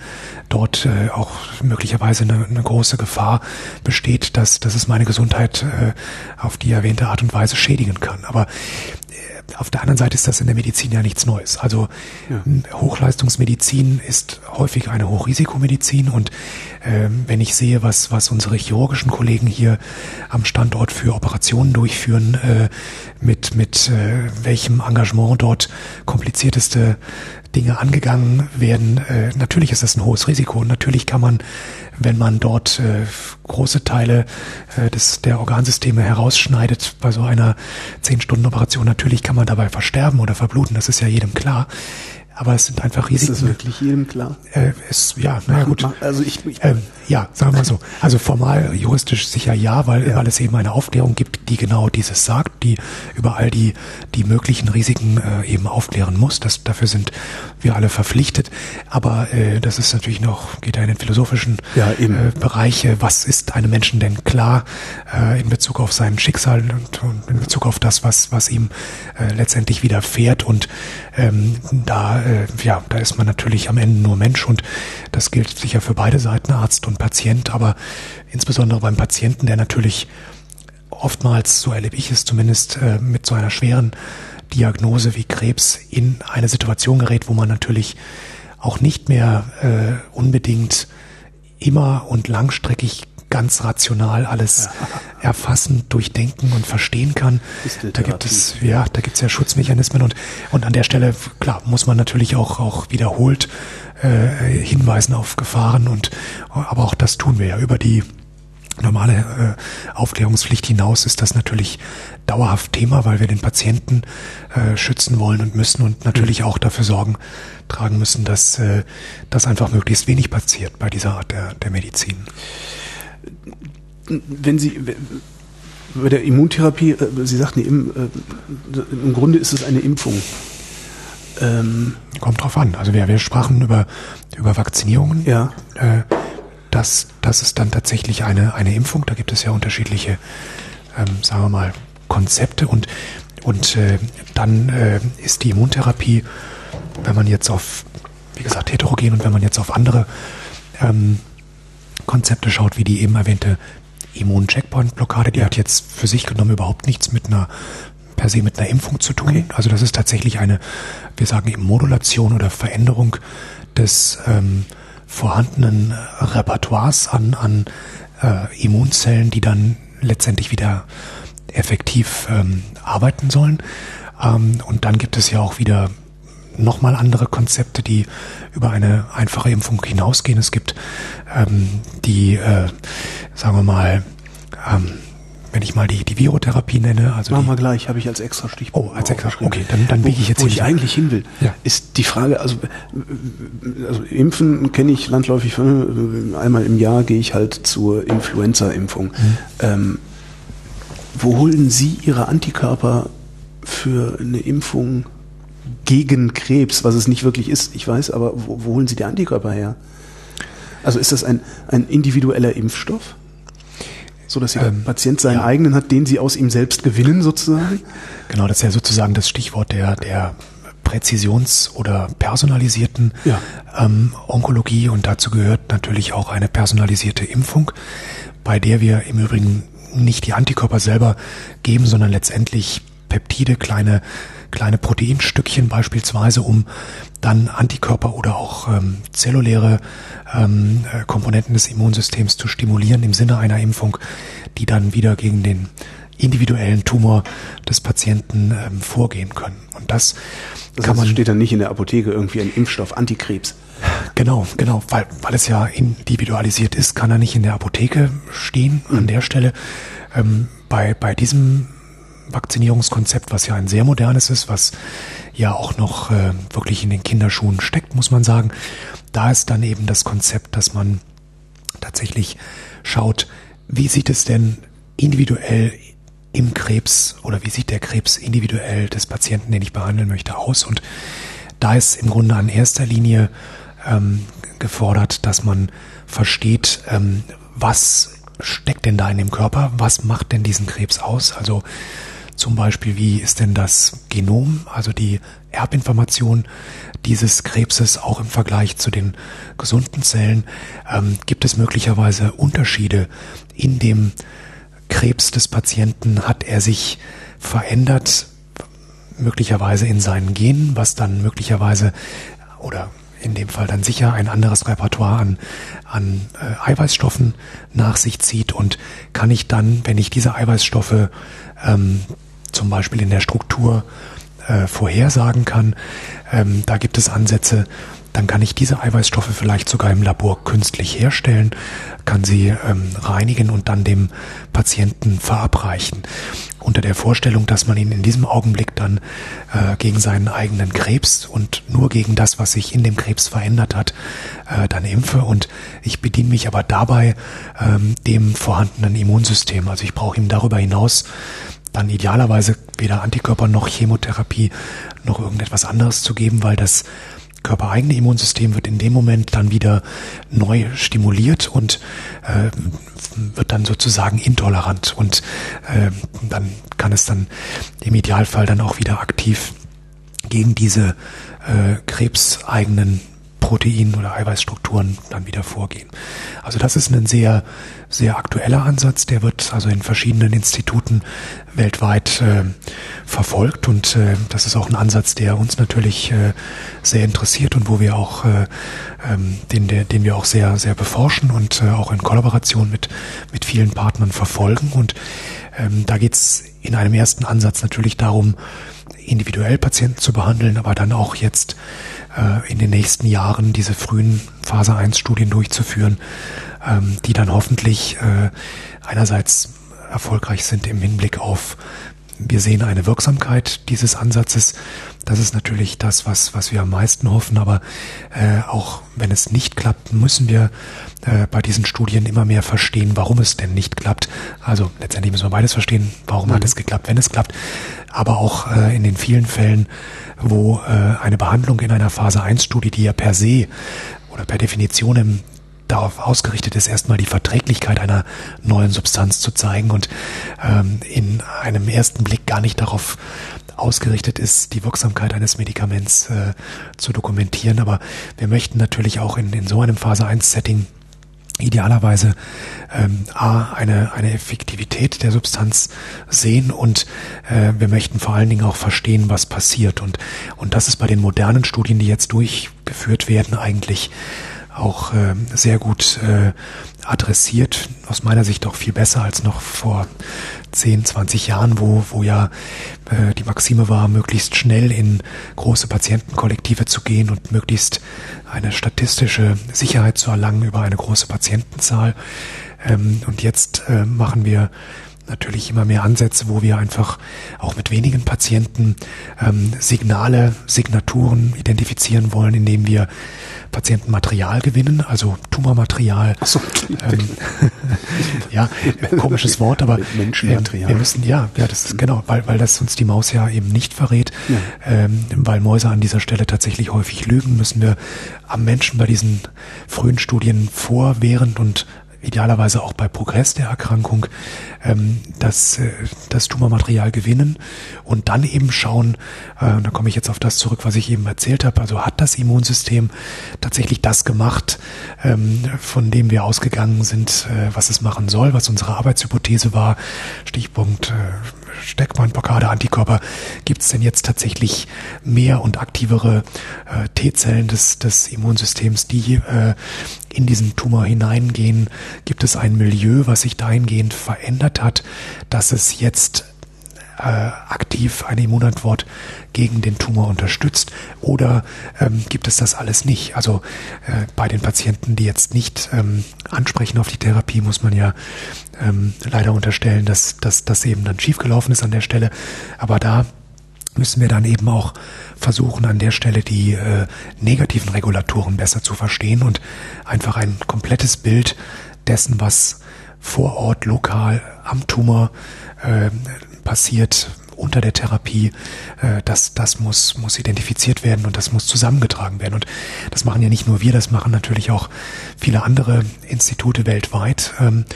dort äh, auch möglicherweise eine, eine, große Gefahr besteht, dass, dass es meine Gesundheit äh, auf die erwähnte Art und Weise schädigen kann. Aber auf der anderen Seite ist das in der Medizin ja nichts Neues. Also ja. Hochleistungsmedizin ist häufig eine Hochrisikomedizin und ähm, wenn ich sehe, was, was unsere chirurgischen Kollegen hier am Standort für Operationen durchführen, äh, mit, mit äh, welchem Engagement dort komplizierteste Dinge angegangen werden. Äh, natürlich ist das ein hohes Risiko. Natürlich kann man, wenn man dort äh, große Teile äh, des, der Organsysteme herausschneidet bei so einer 10-Stunden-Operation, natürlich kann man dabei versterben oder verbluten, das ist ja jedem klar aber es sind einfach Risiken. Ist das wirklich jedem klar? Äh, ist, ja, naja gut. Also ich, ich ähm, ja, sagen wir mal so. Also formal, juristisch sicher ja, weil, ja. weil es eben eine Aufklärung gibt, die genau dieses sagt, die über all die, die möglichen Risiken äh, eben aufklären muss. Das, dafür sind wir alle verpflichtet. Aber äh, das ist natürlich noch, geht ja in den philosophischen ja, äh, Bereich. Was ist einem Menschen denn klar äh, in Bezug auf sein Schicksal und, und in Bezug auf das, was, was ihm äh, letztendlich widerfährt? Und ähm, da äh, ja, da ist man natürlich am Ende nur Mensch und das gilt sicher für beide Seiten, Arzt und Patient, aber insbesondere beim Patienten, der natürlich oftmals, so erlebe ich es zumindest, äh, mit so einer schweren Diagnose wie Krebs in eine Situation gerät, wo man natürlich auch nicht mehr äh, unbedingt immer und langstreckig ganz rational alles erfassen, durchdenken und verstehen kann. Da gibt es, ja, da gibt es ja Schutzmechanismen und, und an der Stelle, klar, muss man natürlich auch, auch wiederholt äh, hinweisen auf Gefahren und aber auch das tun wir ja. Über die normale äh, Aufklärungspflicht hinaus ist das natürlich dauerhaft Thema, weil wir den Patienten äh, schützen wollen und müssen und natürlich auch dafür Sorgen tragen müssen, dass äh, das einfach möglichst wenig passiert bei dieser Art der, der Medizin wenn Sie bei der Immuntherapie, äh, Sie sagten, im, äh, im Grunde ist es eine Impfung. Ähm Kommt drauf an. Also wir, wir sprachen über, über Vakzinierungen. Ja. Äh, das, das ist dann tatsächlich eine, eine Impfung. Da gibt es ja unterschiedliche, ähm, sagen wir mal, Konzepte. Und, und äh, dann äh, ist die Immuntherapie, wenn man jetzt auf, wie gesagt, heterogen und wenn man jetzt auf andere ähm, Konzepte schaut, wie die eben erwähnte Immun-Checkpoint-Blockade, die ja. hat jetzt für sich genommen überhaupt nichts mit einer per se mit einer Impfung zu tun. Okay. Also das ist tatsächlich eine, wir sagen eben Modulation oder Veränderung des ähm, vorhandenen Repertoires an, an äh, Immunzellen, die dann letztendlich wieder effektiv ähm, arbeiten sollen. Ähm, und dann gibt es ja auch wieder nochmal andere Konzepte, die über eine einfache Impfung hinausgehen. Es gibt ähm, die, äh, sagen wir mal, ähm, wenn ich mal die, die Virotherapie nenne. Also Machen wir gleich, habe ich als extra Stichpunkt. Oh, als extra Okay, dann, dann biege ich jetzt Wo ich eigentlich hin will, ja. ist die Frage, also, also Impfen kenne ich landläufig, einmal im Jahr gehe ich halt zur Influenza-Impfung. Mhm. Ähm, wo holen Sie Ihre Antikörper für eine Impfung gegen Krebs, was es nicht wirklich ist, ich weiß, aber wo, wo holen Sie die Antikörper her? Also ist das ein, ein individueller Impfstoff? So dass der ähm, Patient seinen ja. eigenen hat, den Sie aus ihm selbst gewinnen, sozusagen? Genau, das ist ja sozusagen das Stichwort der, der Präzisions- oder personalisierten ja. ähm, Onkologie und dazu gehört natürlich auch eine personalisierte Impfung, bei der wir im Übrigen nicht die Antikörper selber geben, sondern letztendlich Peptide, kleine, kleine Proteinstückchen beispielsweise, um dann Antikörper oder auch ähm, zelluläre ähm, äh, Komponenten des Immunsystems zu stimulieren im Sinne einer Impfung, die dann wieder gegen den individuellen Tumor des Patienten ähm, vorgehen können. Und das, das kann heißt, man steht dann nicht in der Apotheke irgendwie ein Impfstoff Antikrebs. Genau, genau, weil, weil es ja individualisiert ist, kann er nicht in der Apotheke stehen mhm. an der Stelle. Ähm, bei, bei diesem Vakzinierungskonzept, was ja ein sehr modernes ist, was ja auch noch äh, wirklich in den Kinderschuhen steckt, muss man sagen. Da ist dann eben das Konzept, dass man tatsächlich schaut, wie sieht es denn individuell im Krebs oder wie sieht der Krebs individuell des Patienten, den ich behandeln möchte, aus. Und da ist im Grunde an erster Linie ähm, gefordert, dass man versteht, ähm, was steckt denn da in dem Körper, was macht denn diesen Krebs aus. Also zum Beispiel, wie ist denn das Genom, also die Erbinformation dieses Krebses auch im Vergleich zu den gesunden Zellen? Ähm, gibt es möglicherweise Unterschiede in dem Krebs des Patienten? Hat er sich verändert, möglicherweise in seinen Genen, was dann möglicherweise oder in dem Fall dann sicher ein anderes Repertoire an, an äh, Eiweißstoffen nach sich zieht und kann ich dann, wenn ich diese Eiweißstoffe ähm, zum Beispiel in der Struktur äh, vorhersagen kann. Ähm, da gibt es Ansätze, dann kann ich diese Eiweißstoffe vielleicht sogar im Labor künstlich herstellen, kann sie ähm, reinigen und dann dem Patienten verabreichen. Unter der Vorstellung, dass man ihn in diesem Augenblick dann äh, gegen seinen eigenen Krebs und nur gegen das, was sich in dem Krebs verändert hat, äh, dann impfe. Und ich bediene mich aber dabei ähm, dem vorhandenen Immunsystem. Also ich brauche ihm darüber hinaus dann idealerweise weder Antikörper noch Chemotherapie noch irgendetwas anderes zu geben, weil das körpereigene Immunsystem wird in dem Moment dann wieder neu stimuliert und äh, wird dann sozusagen intolerant. Und äh, dann kann es dann im Idealfall dann auch wieder aktiv gegen diese äh, krebseigenen Proteinen oder Eiweißstrukturen dann wieder vorgehen. Also das ist ein sehr, sehr aktueller Ansatz, der wird also in verschiedenen Instituten weltweit äh, verfolgt und äh, das ist auch ein Ansatz, der uns natürlich äh, sehr interessiert und wo wir auch äh, ähm, den, der, den wir auch sehr, sehr beforschen und äh, auch in Kollaboration mit, mit vielen Partnern verfolgen. Und ähm, da geht's in einem ersten Ansatz natürlich darum, individuell Patienten zu behandeln, aber dann auch jetzt äh, in den nächsten Jahren diese frühen Phase 1 Studien durchzuführen, ähm, die dann hoffentlich äh, einerseits erfolgreich sind im Hinblick auf wir sehen eine Wirksamkeit dieses Ansatzes. Das ist natürlich das, was, was wir am meisten hoffen. Aber äh, auch wenn es nicht klappt, müssen wir äh, bei diesen Studien immer mehr verstehen, warum es denn nicht klappt. Also letztendlich müssen wir beides verstehen. Warum mhm. hat es geklappt, wenn es klappt? Aber auch äh, in den vielen Fällen, wo äh, eine Behandlung in einer Phase 1 Studie, die ja per se oder per Definition im darauf ausgerichtet ist, erstmal die Verträglichkeit einer neuen Substanz zu zeigen und ähm, in einem ersten Blick gar nicht darauf ausgerichtet ist, die Wirksamkeit eines Medikaments äh, zu dokumentieren. Aber wir möchten natürlich auch in, in so einem Phase 1 Setting idealerweise ähm, A, eine, eine Effektivität der Substanz sehen und äh, wir möchten vor allen Dingen auch verstehen, was passiert. Und, und das ist bei den modernen Studien, die jetzt durchgeführt werden, eigentlich auch äh, sehr gut äh, adressiert, aus meiner Sicht auch viel besser als noch vor 10, 20 Jahren, wo, wo ja äh, die Maxime war, möglichst schnell in große Patientenkollektive zu gehen und möglichst eine statistische Sicherheit zu erlangen über eine große Patientenzahl. Ähm, und jetzt äh, machen wir natürlich immer mehr Ansätze, wo wir einfach auch mit wenigen Patienten ähm, Signale, Signaturen identifizieren wollen, indem wir Patientenmaterial gewinnen, also Tumormaterial. Ach so. Ähm, ja, komisches Wort, aber Menschenmaterial. wir müssen, ja, ja, das ist genau, weil, weil das uns die Maus ja eben nicht verrät, ja. ähm, weil Mäuse an dieser Stelle tatsächlich häufig lügen, müssen wir am Menschen bei diesen frühen Studien vor, während und idealerweise auch bei Progress der Erkrankung ähm, das, äh, das Tumormaterial gewinnen und dann eben schauen, äh, da komme ich jetzt auf das zurück, was ich eben erzählt habe, also hat das Immunsystem tatsächlich das gemacht, ähm, von dem wir ausgegangen sind, äh, was es machen soll, was unsere Arbeitshypothese war, Stichpunkt äh, Steckbandblockade, Antikörper, gibt es denn jetzt tatsächlich mehr und aktivere äh, T-Zellen des, des Immunsystems, die äh, in diesen Tumor hineingehen? Gibt es ein Milieu, was sich dahingehend verändert hat, dass es jetzt äh, aktiv eine Immunantwort gegen den Tumor unterstützt oder ähm, gibt es das alles nicht? Also äh, bei den Patienten, die jetzt nicht ähm, ansprechen auf die Therapie, muss man ja ähm, leider unterstellen, dass, das eben dann schiefgelaufen ist an der Stelle. Aber da müssen wir dann eben auch versuchen, an der Stelle die äh, negativen Regulatoren besser zu verstehen und einfach ein komplettes Bild dessen, was vor Ort, lokal am Tumor äh, passiert unter der Therapie, äh, das, das muss, muss identifiziert werden und das muss zusammengetragen werden. Und das machen ja nicht nur wir, das machen natürlich auch viele andere Institute weltweit. Ähm,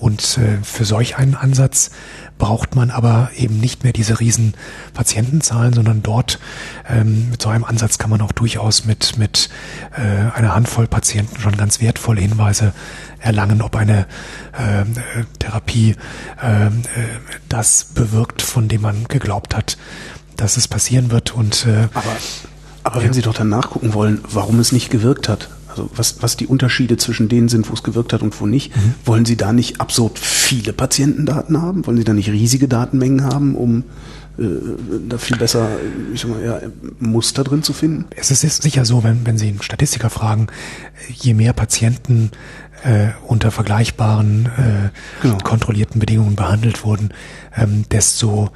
und äh, für solch einen Ansatz braucht man aber eben nicht mehr diese riesen Patientenzahlen, sondern dort ähm, mit so einem Ansatz kann man auch durchaus mit, mit äh, einer Handvoll Patienten schon ganz wertvolle Hinweise erlangen, ob eine äh, Therapie äh, das bewirkt, von dem man geglaubt hat, dass es passieren wird. Und äh, aber, aber wenn Sie doch dann nachgucken wollen, warum es nicht gewirkt hat, also was, was die Unterschiede zwischen denen sind, wo es gewirkt hat und wo nicht, mhm. wollen Sie da nicht absurd viele Patientendaten haben? Wollen Sie da nicht riesige Datenmengen haben, um äh, da viel besser ich sag mal, ja, Muster drin zu finden? Es ist sicher so, wenn, wenn Sie einen Statistiker fragen, je mehr Patienten äh, unter vergleichbaren, äh, genau. kontrollierten Bedingungen behandelt wurden, ähm, desto,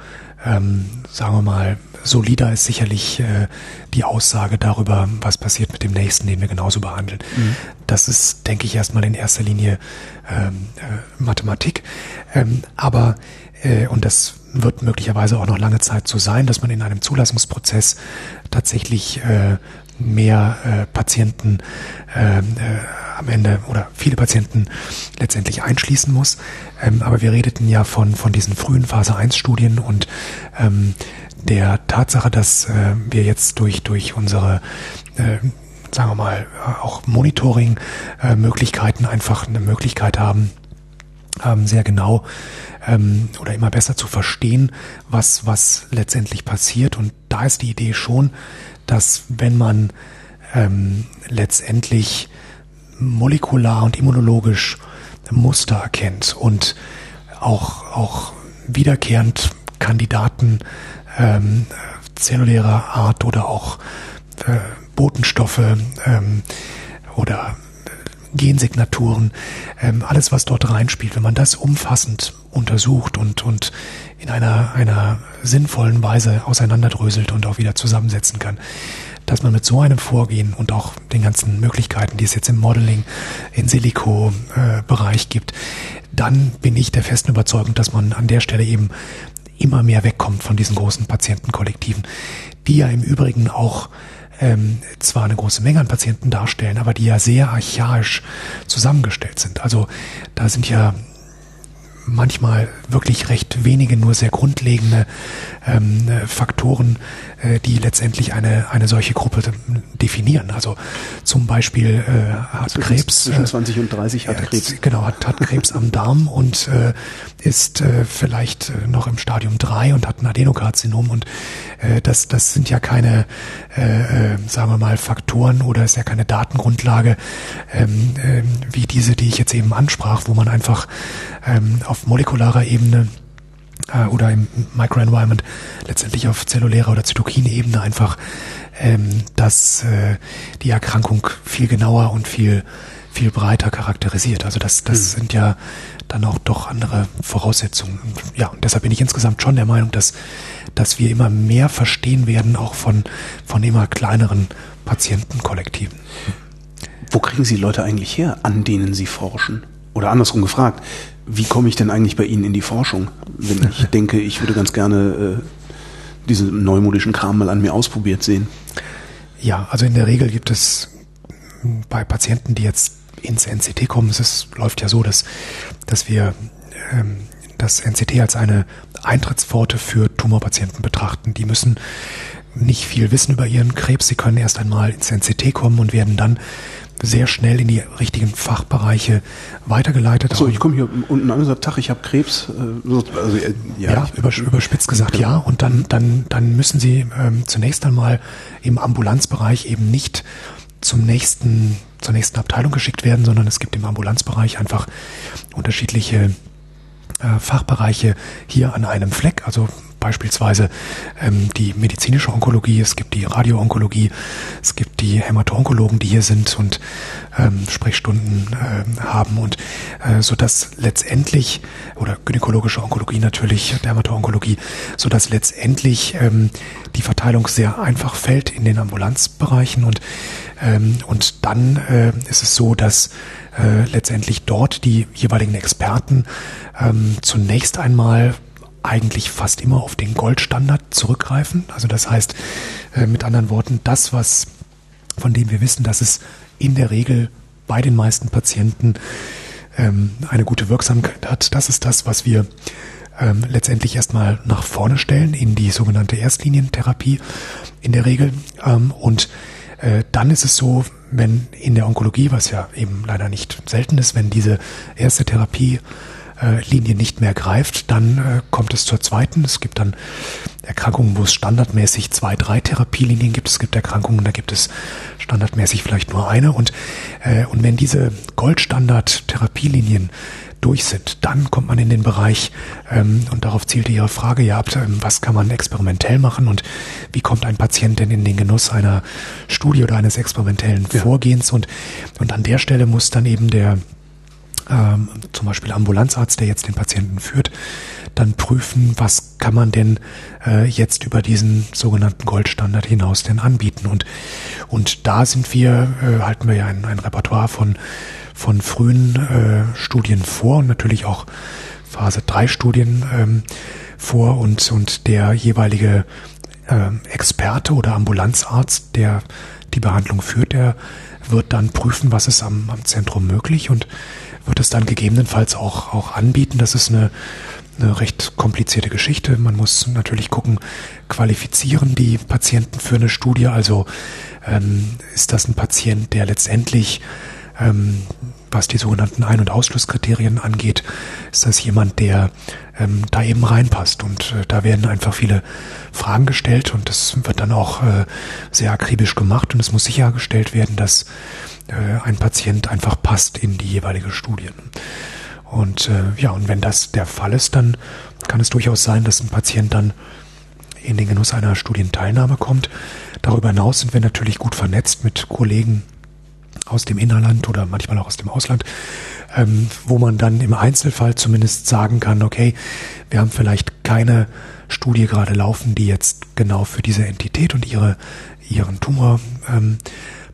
ähm, sagen wir mal, solider ist sicherlich äh, die Aussage darüber, was passiert mit dem nächsten, den wir genauso behandeln. Mhm. Das ist, denke ich, erstmal in erster Linie ähm, äh, Mathematik. Ähm, aber, äh, und das wird möglicherweise auch noch lange Zeit so sein, dass man in einem Zulassungsprozess tatsächlich äh, mehr äh, Patienten äh, äh, am Ende oder viele Patienten letztendlich einschließen muss. Ähm, aber wir redeten ja von, von diesen frühen Phase 1 Studien und ähm, der Tatsache, dass äh, wir jetzt durch, durch unsere äh, sagen wir mal, auch Monitoring-Möglichkeiten äh, einfach eine Möglichkeit haben, ähm, sehr genau ähm, oder immer besser zu verstehen, was, was letztendlich passiert. Und da ist die Idee schon, dass wenn man ähm, letztendlich molekular und immunologisch Muster erkennt und auch, auch wiederkehrend Kandidaten ähm, zellulärer Art oder auch äh, Botenstoffe ähm, oder Gensignaturen, ähm, alles was dort reinspielt, wenn man das umfassend untersucht und, und in einer, einer sinnvollen Weise auseinanderdröselt und auch wieder zusammensetzen kann, dass man mit so einem Vorgehen und auch den ganzen Möglichkeiten, die es jetzt im Modeling, in Silico-Bereich gibt, dann bin ich der festen Überzeugung, dass man an der Stelle eben immer mehr wegkommt von diesen großen Patientenkollektiven, die ja im Übrigen auch ähm, zwar eine große Menge an Patienten darstellen, aber die ja sehr archaisch zusammengestellt sind. Also da sind ja manchmal wirklich recht wenige, nur sehr grundlegende ähm, äh, Faktoren, äh, die letztendlich eine, eine solche Gruppe definieren. Also zum Beispiel äh, hat zwischen, Krebs. Zwischen 20 und 30 hat Krebs. Genau, hat, hat Krebs am Darm und äh, ist äh, vielleicht äh, noch im Stadium 3 und hat ein Adenokarzinom und äh, das, das sind ja keine, äh, äh, sagen wir mal, Faktoren oder ist ja keine Datengrundlage ähm, äh, wie diese, die ich jetzt eben ansprach, wo man einfach ähm, auf molekularer Ebene äh, oder im Microenvironment letztendlich auf zellulärer oder Zytokinebene einfach ähm, dass äh, die Erkrankung viel genauer und viel viel breiter charakterisiert. Also das, das mhm. sind ja dann auch doch andere Voraussetzungen. Und ja, und deshalb bin ich insgesamt schon der Meinung, dass, dass wir immer mehr verstehen werden, auch von, von immer kleineren Patientenkollektiven. Wo kriegen Sie Leute eigentlich her, an denen Sie forschen? Oder andersrum gefragt, wie komme ich denn eigentlich bei Ihnen in die Forschung, wenn ich denke, ich würde ganz gerne äh, diesen neumodischen Kram mal an mir ausprobiert sehen? Ja, also in der Regel gibt es bei Patienten, die jetzt ins NCT kommen, es läuft ja so, dass, dass wir ähm, das NCT als eine Eintrittspforte für Tumorpatienten betrachten. Die müssen nicht viel wissen über ihren Krebs. Sie können erst einmal ins NCT kommen und werden dann sehr schnell in die richtigen Fachbereiche weitergeleitet. So, ich komme hier unten an und sage, Tag, ich habe Krebs. Äh, also, äh, ja, ja über, überspitzt gesagt ja. Und dann, dann, dann müssen Sie ähm, zunächst einmal im Ambulanzbereich eben nicht zum nächsten, zur nächsten Abteilung geschickt werden, sondern es gibt im Ambulanzbereich einfach unterschiedliche Fachbereiche hier an einem Fleck. Also beispielsweise ähm, die medizinische Onkologie, es gibt die Radioonkologie, es gibt die Hämato-Onkologen, die hier sind und ähm, Sprechstunden äh, haben und äh, so dass letztendlich oder gynäkologische Onkologie natürlich, Dermato-Onkologie, so dass letztendlich ähm, die Verteilung sehr einfach fällt in den Ambulanzbereichen und und dann äh, ist es so, dass äh, letztendlich dort die jeweiligen Experten ähm, zunächst einmal eigentlich fast immer auf den Goldstandard zurückgreifen. Also das heißt, äh, mit anderen Worten, das, was von dem wir wissen, dass es in der Regel bei den meisten Patienten ähm, eine gute Wirksamkeit hat, das ist das, was wir ähm, letztendlich erstmal nach vorne stellen in die sogenannte Erstlinientherapie in der Regel. Ähm, und dann ist es so, wenn in der Onkologie, was ja eben leider nicht selten ist, wenn diese erste Therapie äh, Linie nicht mehr greift, dann äh, kommt es zur zweiten. Es gibt dann Erkrankungen, wo es standardmäßig zwei, drei Therapielinien gibt. Es gibt Erkrankungen, da gibt es standardmäßig vielleicht nur eine. Und, äh, und wenn diese Goldstandard-Therapielinien durch sind, dann kommt man in den Bereich, ähm, und darauf zielte Ihre Frage ja ab, ähm, was kann man experimentell machen und wie kommt ein Patient denn in den Genuss einer Studie oder eines experimentellen ja. Vorgehens und, und an der Stelle muss dann eben der ähm, zum Beispiel Ambulanzarzt, der jetzt den Patienten führt, dann prüfen, was kann man denn äh, jetzt über diesen sogenannten Goldstandard hinaus denn anbieten. Und, und da sind wir, äh, halten wir ja ein, ein Repertoire von, von frühen äh, Studien vor und natürlich auch Phase 3 Studien ähm, vor und, und der jeweilige äh, Experte oder Ambulanzarzt, der die Behandlung führt, der wird dann prüfen, was ist am, am Zentrum möglich und wird es dann gegebenenfalls auch, auch anbieten. Das ist eine, eine recht komplizierte Geschichte. Man muss natürlich gucken, qualifizieren die Patienten für eine Studie. Also ähm, ist das ein Patient, der letztendlich ähm, was die sogenannten Ein- und Ausschlusskriterien angeht, ist das jemand, der ähm, da eben reinpasst. Und äh, da werden einfach viele Fragen gestellt und das wird dann auch äh, sehr akribisch gemacht und es muss sichergestellt werden, dass äh, ein Patient einfach passt in die jeweilige Studie. Und äh, ja, und wenn das der Fall ist, dann kann es durchaus sein, dass ein Patient dann in den Genuss einer Studienteilnahme kommt. Darüber hinaus sind wir natürlich gut vernetzt mit Kollegen aus dem Innerland oder manchmal auch aus dem Ausland, ähm, wo man dann im Einzelfall zumindest sagen kann, okay, wir haben vielleicht keine Studie gerade laufen, die jetzt genau für diese Entität und ihre, ihren Tumor ähm,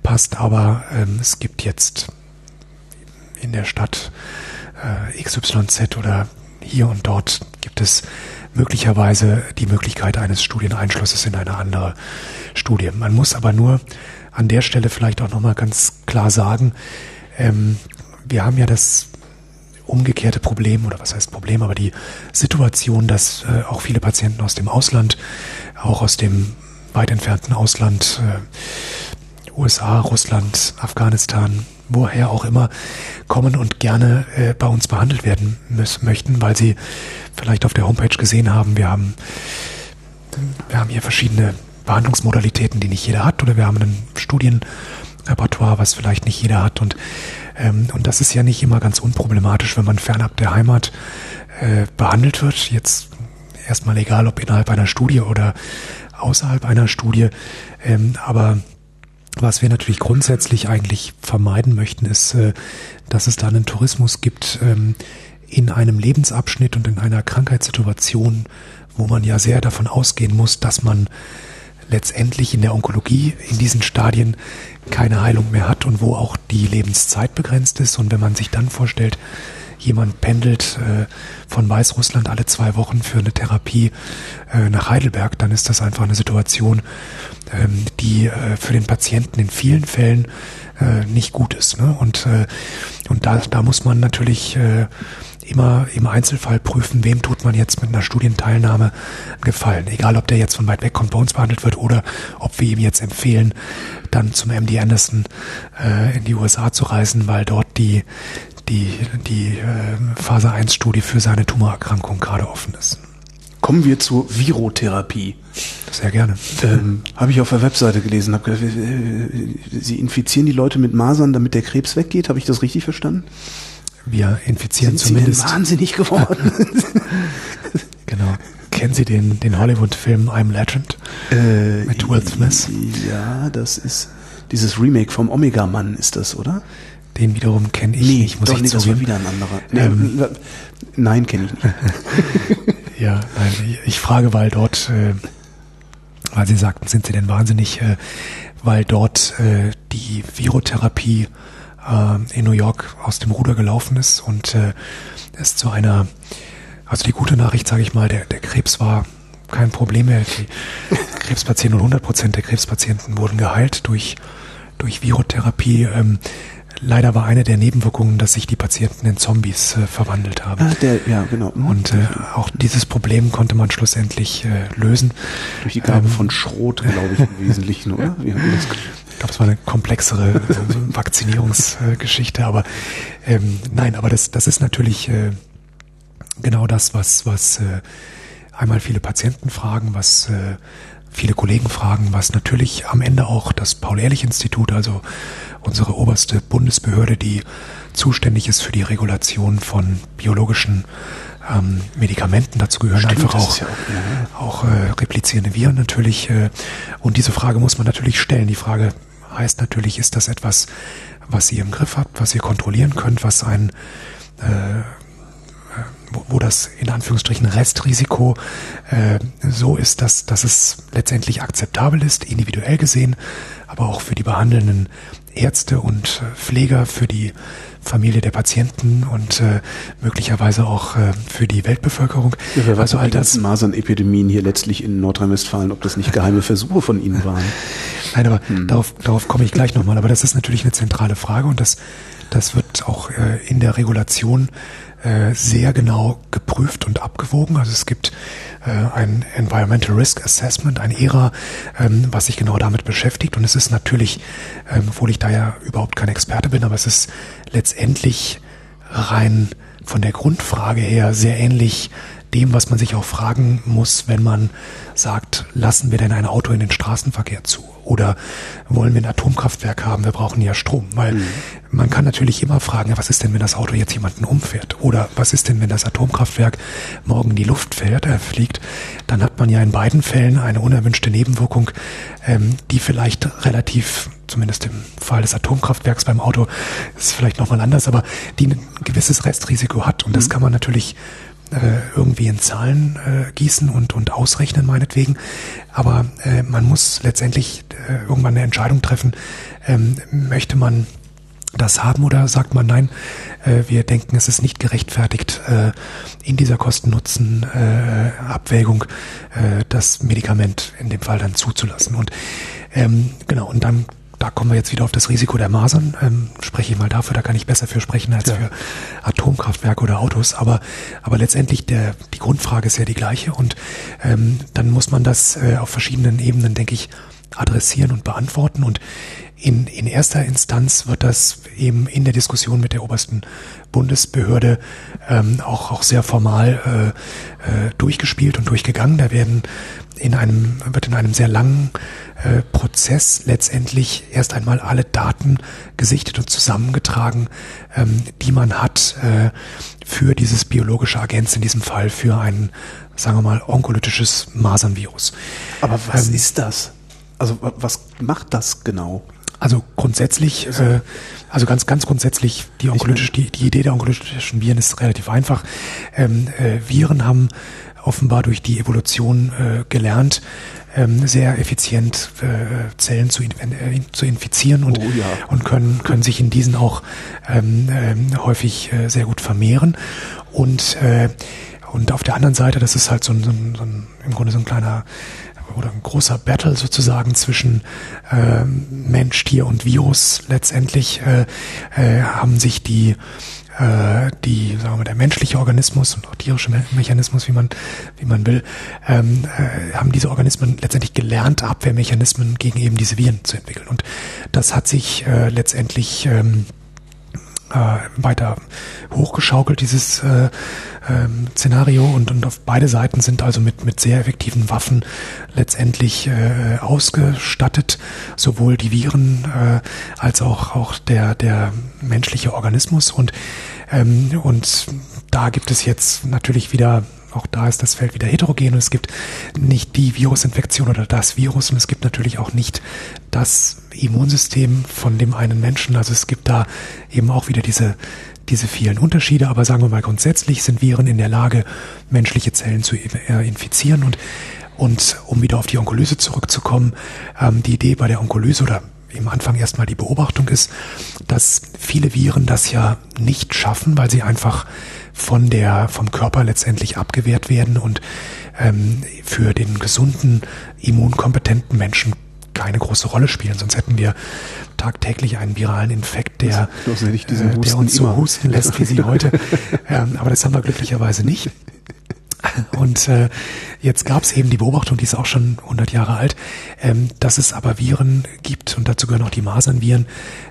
passt, aber ähm, es gibt jetzt in der Stadt äh, XYZ oder hier und dort gibt es möglicherweise die Möglichkeit eines Studieneinschlusses in eine andere Studie. Man muss aber nur an der Stelle vielleicht auch nochmal ganz klar sagen, ähm, wir haben ja das umgekehrte Problem, oder was heißt Problem, aber die Situation, dass äh, auch viele Patienten aus dem Ausland, auch aus dem weit entfernten Ausland, äh, USA, Russland, Afghanistan, woher auch immer, kommen und gerne äh, bei uns behandelt werden müssen, möchten, weil sie vielleicht auf der Homepage gesehen haben, wir haben, wir haben hier verschiedene Behandlungsmodalitäten, die nicht jeder hat, oder wir haben ein Studienrepertoire, was vielleicht nicht jeder hat und ähm, und das ist ja nicht immer ganz unproblematisch, wenn man fernab der Heimat äh, behandelt wird. Jetzt erstmal egal, ob innerhalb einer Studie oder außerhalb einer Studie. Ähm, aber was wir natürlich grundsätzlich eigentlich vermeiden möchten, ist, äh, dass es da einen Tourismus gibt ähm, in einem Lebensabschnitt und in einer Krankheitssituation, wo man ja sehr davon ausgehen muss, dass man letztendlich in der Onkologie in diesen Stadien keine Heilung mehr hat und wo auch die Lebenszeit begrenzt ist. Und wenn man sich dann vorstellt, jemand pendelt äh, von Weißrussland alle zwei Wochen für eine Therapie äh, nach Heidelberg, dann ist das einfach eine Situation, ähm, die äh, für den Patienten in vielen Fällen äh, nicht gut ist. Ne? Und, äh, und da, da muss man natürlich äh, immer im Einzelfall prüfen, wem tut man jetzt mit einer Studienteilnahme Gefallen. Egal, ob der jetzt von weit weg kommt, bei uns behandelt wird oder ob wir ihm jetzt empfehlen, dann zum MD Anderson äh, in die USA zu reisen, weil dort die, die, die äh, Phase 1 Studie für seine Tumorerkrankung gerade offen ist. Kommen wir zur Virotherapie. Sehr gerne. Ähm, habe ich auf der Webseite gelesen. Hab, äh, Sie infizieren die Leute mit Masern, damit der Krebs weggeht. Habe ich das richtig verstanden? Wir infizieren Sind zumindest. Sie denn wahnsinnig geworden? genau. Kennen Sie den, den Hollywood-Film I'm Legend? äh, Mit Will Smith? Ja, das ist dieses Remake vom Omega-Mann, ist das, oder? Den wiederum kenne ich nicht, muss doch, ich nee, das zugeben. war wieder ein anderer. Nee, Ähm, nein, kenne ich nicht. Ja, nein, ich- ich frage, weil dort, äh, weil Sie sagten, sind Sie denn wahnsinnig, äh, weil dort äh, die Virotherapie äh, in New York aus dem Ruder gelaufen ist und äh, es zu einer, also die gute Nachricht, sage ich mal, der, der Krebs war kein Problem mehr. Die Krebspatienten und 100 Prozent der Krebspatienten wurden geheilt durch, durch Virotherapie. Ähm, leider war eine der Nebenwirkungen, dass sich die Patienten in Zombies äh, verwandelt haben. Ah, der, ja, genau. Und äh, auch dieses Problem konnte man schlussendlich äh, lösen. Durch die Gabe ähm, von Schrot, glaube ich, im Wesentlichen, oder? Ich glaube, es war eine komplexere äh, Vakzinierungsgeschichte, aber ähm, nein, aber das, das ist natürlich äh, genau das, was, was äh, einmal viele Patienten fragen, was äh, viele Kollegen fragen, was natürlich am Ende auch das Paul-Ehrlich-Institut, also unsere oberste Bundesbehörde, die zuständig ist für die Regulation von biologischen ähm, Medikamenten, dazu gehören Stimmt, einfach auch ja auch- ja. auch äh, replizierende Viren natürlich. Äh, und diese Frage muss man natürlich stellen. Die Frage heißt natürlich, ist das etwas, was ihr im Griff habt, was ihr kontrollieren könnt, was ein äh, wo, wo das in Anführungsstrichen Restrisiko äh, so ist, dass, dass es letztendlich akzeptabel ist, individuell gesehen, aber auch für die behandelnden Ärzte und äh, Pfleger, für die Familie der Patienten und äh, möglicherweise auch äh, für die Weltbevölkerung. Ja, wer weiß, also ob all die das, Masernepidemien hier letztlich in Nordrhein-Westfalen, ob das nicht geheime Versuche von Ihnen waren. Nein, aber Hm. darauf, darauf komme ich gleich nochmal. Aber das ist natürlich eine zentrale Frage und das, das wird auch äh, in der Regulation äh, sehr genau geprüft und abgewogen. Also es gibt äh, ein Environmental Risk Assessment, ein ERA, ähm, was sich genau damit beschäftigt. Und es ist natürlich, ähm, obwohl ich da ja überhaupt kein Experte bin, aber es ist letztendlich rein von der Grundfrage her sehr ähnlich dem, was man sich auch fragen muss, wenn man sagt, lassen wir denn ein Auto in den Straßenverkehr zu? Oder wollen wir ein Atomkraftwerk haben? Wir brauchen ja Strom. Weil man kann natürlich immer fragen, ja, was ist denn, wenn das Auto jetzt jemanden umfährt? Oder was ist denn, wenn das Atomkraftwerk morgen in die Luft fährt, äh, fliegt? Dann hat man ja in beiden Fällen eine unerwünschte Nebenwirkung, ähm, die vielleicht relativ zumindest im Fall des Atomkraftwerks beim Auto ist vielleicht nochmal anders, aber die ein gewisses Restrisiko hat. Und das kann man natürlich irgendwie in Zahlen äh, gießen und, und ausrechnen, meinetwegen. Aber äh, man muss letztendlich äh, irgendwann eine Entscheidung treffen, ähm, möchte man das haben oder sagt man nein, äh, wir denken, es ist nicht gerechtfertigt, äh, in dieser Kosten-Nutzen-Abwägung äh, das Medikament in dem Fall dann zuzulassen. Und ähm, genau, und dann da kommen wir jetzt wieder auf das Risiko der Masern. Ähm, spreche ich mal dafür, da kann ich besser für sprechen als ja. für Atomkraftwerke oder Autos. Aber, aber letztendlich der, die Grundfrage ist ja die gleiche und ähm, dann muss man das äh, auf verschiedenen Ebenen, denke ich, adressieren und beantworten. Und in, in erster Instanz wird das eben in der Diskussion mit der obersten Bundesbehörde ähm, auch, auch sehr formal äh, äh, durchgespielt und durchgegangen. Da werden in einem, wird in einem sehr langen äh, Prozess letztendlich erst einmal alle Daten gesichtet und zusammengetragen, ähm, die man hat äh, für dieses biologische Agens, in diesem Fall für ein, sagen wir mal, onkolytisches Masernvirus. Aber was ähm, ist das? Also was macht das genau? Also grundsätzlich, äh, also ganz, ganz grundsätzlich, die, onkologische, die, die Idee der onkologischen Viren ist relativ einfach. Ähm, äh, Viren haben offenbar durch die Evolution äh, gelernt, ähm, sehr effizient äh, Zellen zu, in, äh, zu infizieren und, oh, ja. und können, können sich in diesen auch ähm, ähm, häufig äh, sehr gut vermehren. Und, äh, und auf der anderen Seite, das ist halt so ein, so ein, so ein im Grunde so ein kleiner oder ein großer Battle sozusagen zwischen äh, Mensch, Tier und Virus. Letztendlich äh, äh, haben sich die äh, die, sagen wir, der menschliche Organismus und auch tierische Me Mechanismus, wie man, wie man will, ähm, äh, haben diese Organismen letztendlich gelernt, Abwehrmechanismen gegen eben diese Viren zu entwickeln. Und das hat sich äh, letztendlich ähm, äh, weiter hochgeschaukelt, dieses äh, ähm, Szenario. Und, und auf beide Seiten sind also mit, mit sehr effektiven Waffen letztendlich äh, ausgestattet, sowohl die Viren äh, als auch, auch der, der menschliche Organismus. Und, ähm, und da gibt es jetzt natürlich wieder auch da ist das Feld wieder heterogen. Und es gibt nicht die Virusinfektion oder das Virus. Und es gibt natürlich auch nicht das Immunsystem von dem einen Menschen. Also es gibt da eben auch wieder diese, diese vielen Unterschiede, aber sagen wir mal grundsätzlich sind Viren in der Lage, menschliche Zellen zu äh, infizieren und und um wieder auf die Onkolyse zurückzukommen, ähm, die Idee bei der Onkolyse oder im Anfang erstmal die Beobachtung ist, dass viele Viren das ja nicht schaffen, weil sie einfach von der, vom Körper letztendlich abgewehrt werden und ähm, für den gesunden, immunkompetenten Menschen keine große Rolle spielen. Sonst hätten wir tagtäglich einen viralen Infekt, der, äh, der uns so husten lässt wie sie heute. ähm, aber das haben wir glücklicherweise nicht. Und äh, jetzt gab es eben die Beobachtung, die ist auch schon 100 Jahre alt, ähm, dass es aber Viren gibt, und dazu gehören auch die Masernviren,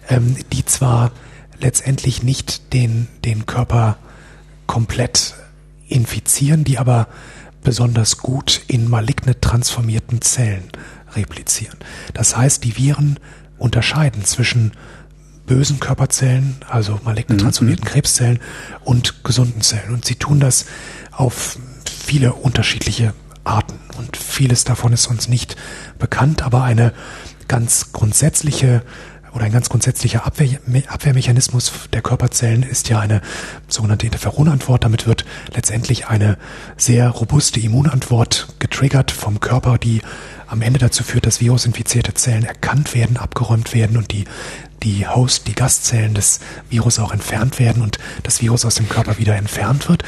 ähm, die zwar letztendlich nicht den, den Körper komplett infizieren, die aber besonders gut in maligne transformierten Zellen replizieren. Das heißt, die Viren unterscheiden zwischen bösen Körperzellen, also maligne mhm. transformierten Krebszellen und gesunden Zellen. Und sie tun das auf viele unterschiedliche Arten. Und vieles davon ist uns nicht bekannt, aber eine ganz grundsätzliche oder ein ganz grundsätzlicher Abwehr, Abwehrmechanismus der Körperzellen ist ja eine sogenannte Interferonantwort. Damit wird letztendlich eine sehr robuste Immunantwort getriggert vom Körper, die am Ende dazu führt, dass virusinfizierte Zellen erkannt werden, abgeräumt werden und die die Host, die Gastzellen des Virus auch entfernt werden und das Virus aus dem Körper wieder entfernt wird.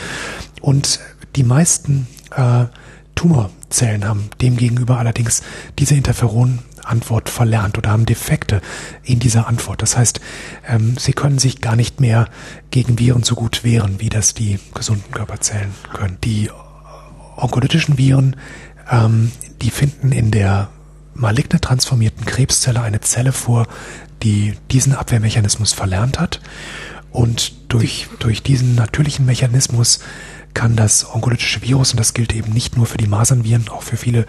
Und die meisten äh, Tumorzellen haben demgegenüber allerdings diese Interferon Antwort verlernt oder haben Defekte in dieser Antwort. Das heißt, ähm, sie können sich gar nicht mehr gegen Viren so gut wehren, wie das die gesunden Körperzellen können. Die onkolytischen Viren, ähm, die finden in der maligne transformierten Krebszelle eine Zelle vor, die diesen Abwehrmechanismus verlernt hat. Und durch, durch diesen natürlichen Mechanismus kann das onkolytische Virus, und das gilt eben nicht nur für die Masernviren, auch für viele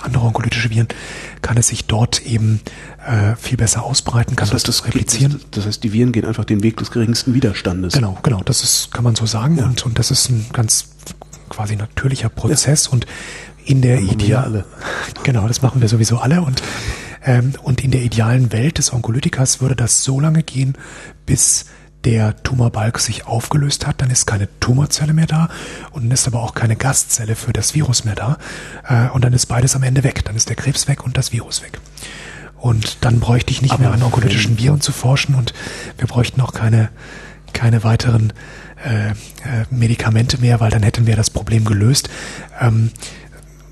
andere onkolytische Viren, kann es sich dort eben äh, viel besser ausbreiten, kann das, heißt, das replizieren. Das, heißt, die Viren gehen einfach den Weg des geringsten Widerstandes. Genau, genau, das ist, kann man so sagen. Ja. Und, und das ist ein ganz quasi natürlicher Prozess. Ja. Und in der idealen, genau, das machen wir sowieso alle. Und, ähm, und in der idealen Welt des Onkolytikers würde das so lange gehen, bis der Tumorbalg sich aufgelöst hat, dann ist keine Tumorzelle mehr da und dann ist aber auch keine Gastzelle für das Virus mehr da. Äh, und dann ist beides am Ende weg. Dann ist der Krebs weg und das Virus weg. Und dann bräuchte ich nicht aber mehr an onkolytischen Viren zu forschen und wir bräuchten auch keine, keine weiteren äh, äh, Medikamente mehr, weil dann hätten wir das Problem gelöst. Ähm,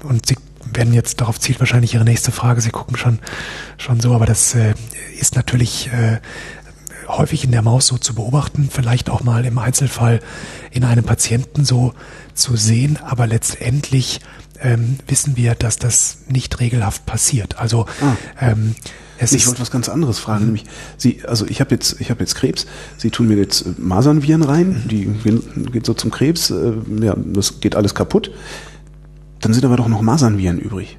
und Sie werden jetzt, darauf zielt wahrscheinlich Ihre nächste Frage, Sie gucken schon, schon so, aber das äh, ist natürlich äh, häufig in der Maus so zu beobachten, vielleicht auch mal im Einzelfall in einem Patienten so zu sehen, aber letztendlich ähm, wissen wir, dass das nicht regelhaft passiert. Also ah. ähm, es ich wollte was ganz anderes fragen, nämlich Sie, also ich habe jetzt, ich habe jetzt Krebs. Sie tun mir jetzt äh, Masernviren rein, mhm. die gehen, geht so zum Krebs, äh, ja, das geht alles kaputt. Dann sind aber doch noch Masernviren übrig.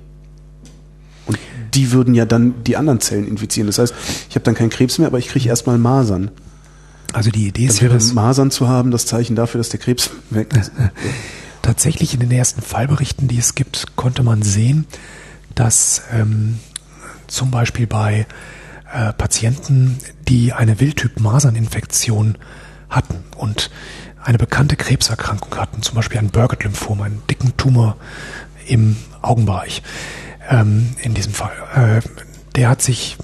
Die würden ja dann die anderen Zellen infizieren. Das heißt, ich habe dann keinen Krebs mehr, aber ich kriege erstmal Masern. Also die Idee ist ja, das Masern zu haben, das Zeichen dafür, dass der Krebs weg ist. Tatsächlich in den ersten Fallberichten, die es gibt, konnte man sehen, dass ähm, zum Beispiel bei äh, Patienten, die eine Wildtyp-Maserninfektion hatten und eine bekannte Krebserkrankung hatten, zum Beispiel ein Burgett-Lymphom, einen dicken Tumor im Augenbereich, ähm, in diesem Fall. Äh, der hat sich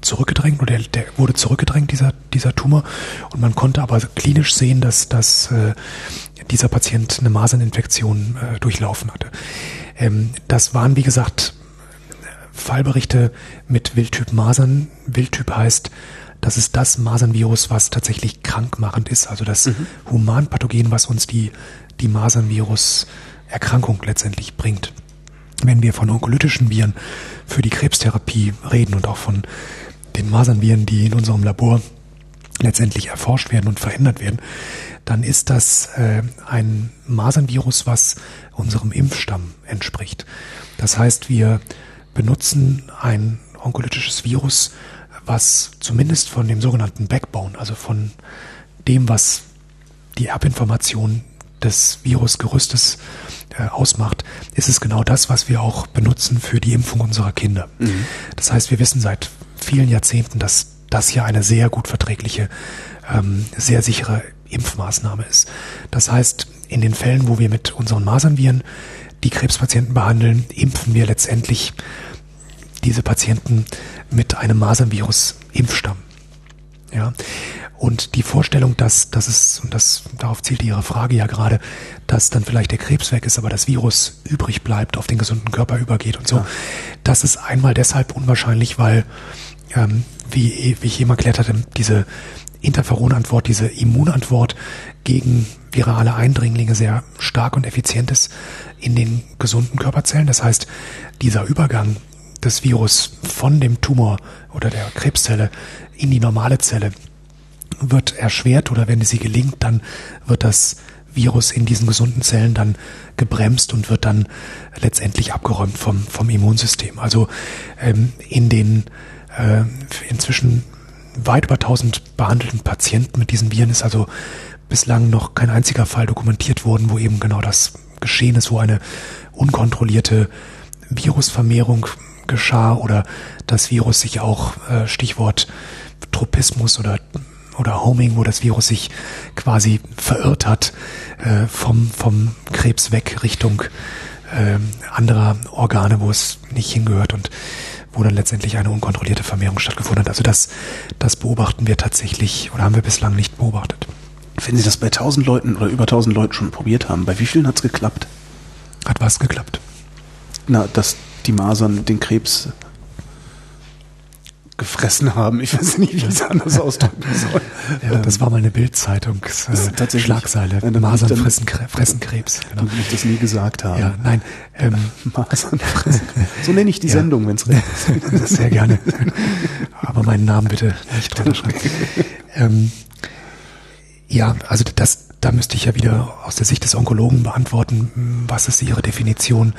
zurückgedrängt oder der, der, wurde zurückgedrängt, dieser, dieser Tumor. Und man konnte aber klinisch sehen, dass, dass äh, dieser Patient eine Maserninfektion äh, durchlaufen hatte. Ähm, das waren, wie gesagt, Fallberichte mit Wildtyp Masern. Wildtyp heißt, das ist das Masernvirus, was tatsächlich krankmachend ist, also das mhm. Humanpathogen, was uns die, die Masernvirus-Erkrankung letztendlich bringt. Wenn wir von onkolytischen Viren für die Krebstherapie reden und auch von den Masernviren, die in unserem Labor letztendlich erforscht werden und verändert werden, dann ist das äh, ein Masernvirus, was unserem Impfstamm entspricht. Das heißt, wir benutzen ein onkolytisches Virus, was zumindest von dem sogenannten Backbone, also von dem, was die Erbinformation des Virusgerüstes äh, ausmacht, ist es genau das, was wir auch benutzen für die Impfung unserer Kinder. Mhm. Das heißt, wir wissen seit vielen Jahrzehnten, dass das hier eine sehr gut verträgliche, ähm, sehr sichere Impfmaßnahme ist. Das heißt, in den Fällen, wo wir mit unseren Masernviren die Krebspatienten behandeln, impfen wir letztendlich diese Patienten mit einem Masernvirus-Impfstamm. Ja. Und die Vorstellung, dass, dass es, und das, darauf zielt Ihre Frage ja gerade, dass dann vielleicht der Krebs weg ist, aber das Virus übrig bleibt, auf den gesunden Körper übergeht und so, ja. das ist einmal deshalb unwahrscheinlich, weil, ähm, wie, wie ich eben erklärt hatte, diese Interferonantwort, diese Immunantwort gegen virale Eindringlinge sehr stark und effizient ist in den gesunden Körperzellen. Das heißt, dieser Übergang des Virus von dem Tumor oder der Krebszelle in die normale Zelle wird erschwert oder wenn sie gelingt, dann wird das Virus in diesen gesunden Zellen dann gebremst und wird dann letztendlich abgeräumt vom, vom Immunsystem. Also ähm, in den äh, inzwischen weit über 1000 behandelten Patienten mit diesen Viren ist also bislang noch kein einziger Fall dokumentiert worden, wo eben genau das geschehen ist, wo eine unkontrollierte Virusvermehrung geschah oder das Virus sich auch, äh, Stichwort Tropismus oder oder Homing, wo das Virus sich quasi verirrt hat äh, vom, vom Krebs weg Richtung äh, anderer Organe, wo es nicht hingehört und wo dann letztendlich eine unkontrollierte Vermehrung stattgefunden hat. Also das, das beobachten wir tatsächlich oder haben wir bislang nicht beobachtet. Wenn Sie das bei 1000 Leuten oder über 1000 Leuten schon probiert haben, bei wie vielen hat es geklappt? Hat was geklappt? Na, dass die Masern den Krebs gefressen haben. Ich weiß nicht, wie ich es anders ausdrücken soll. Ja, das war mal eine Bildzeitungs äh, Schlagzeile. Nein, Masern dann, fressen, fressen Krebs. Genau. Dann ich das nie gesagt haben. Ja, nein. Ähm, Masern fressen. So nenne ich die ja. Sendung, wenn es recht ist. Sehr gerne. Aber meinen Namen bitte nicht drunter schreiben. ähm, ja, also das, da müsste ich ja wieder aus der Sicht des Onkologen beantworten, was ist Ihre Definition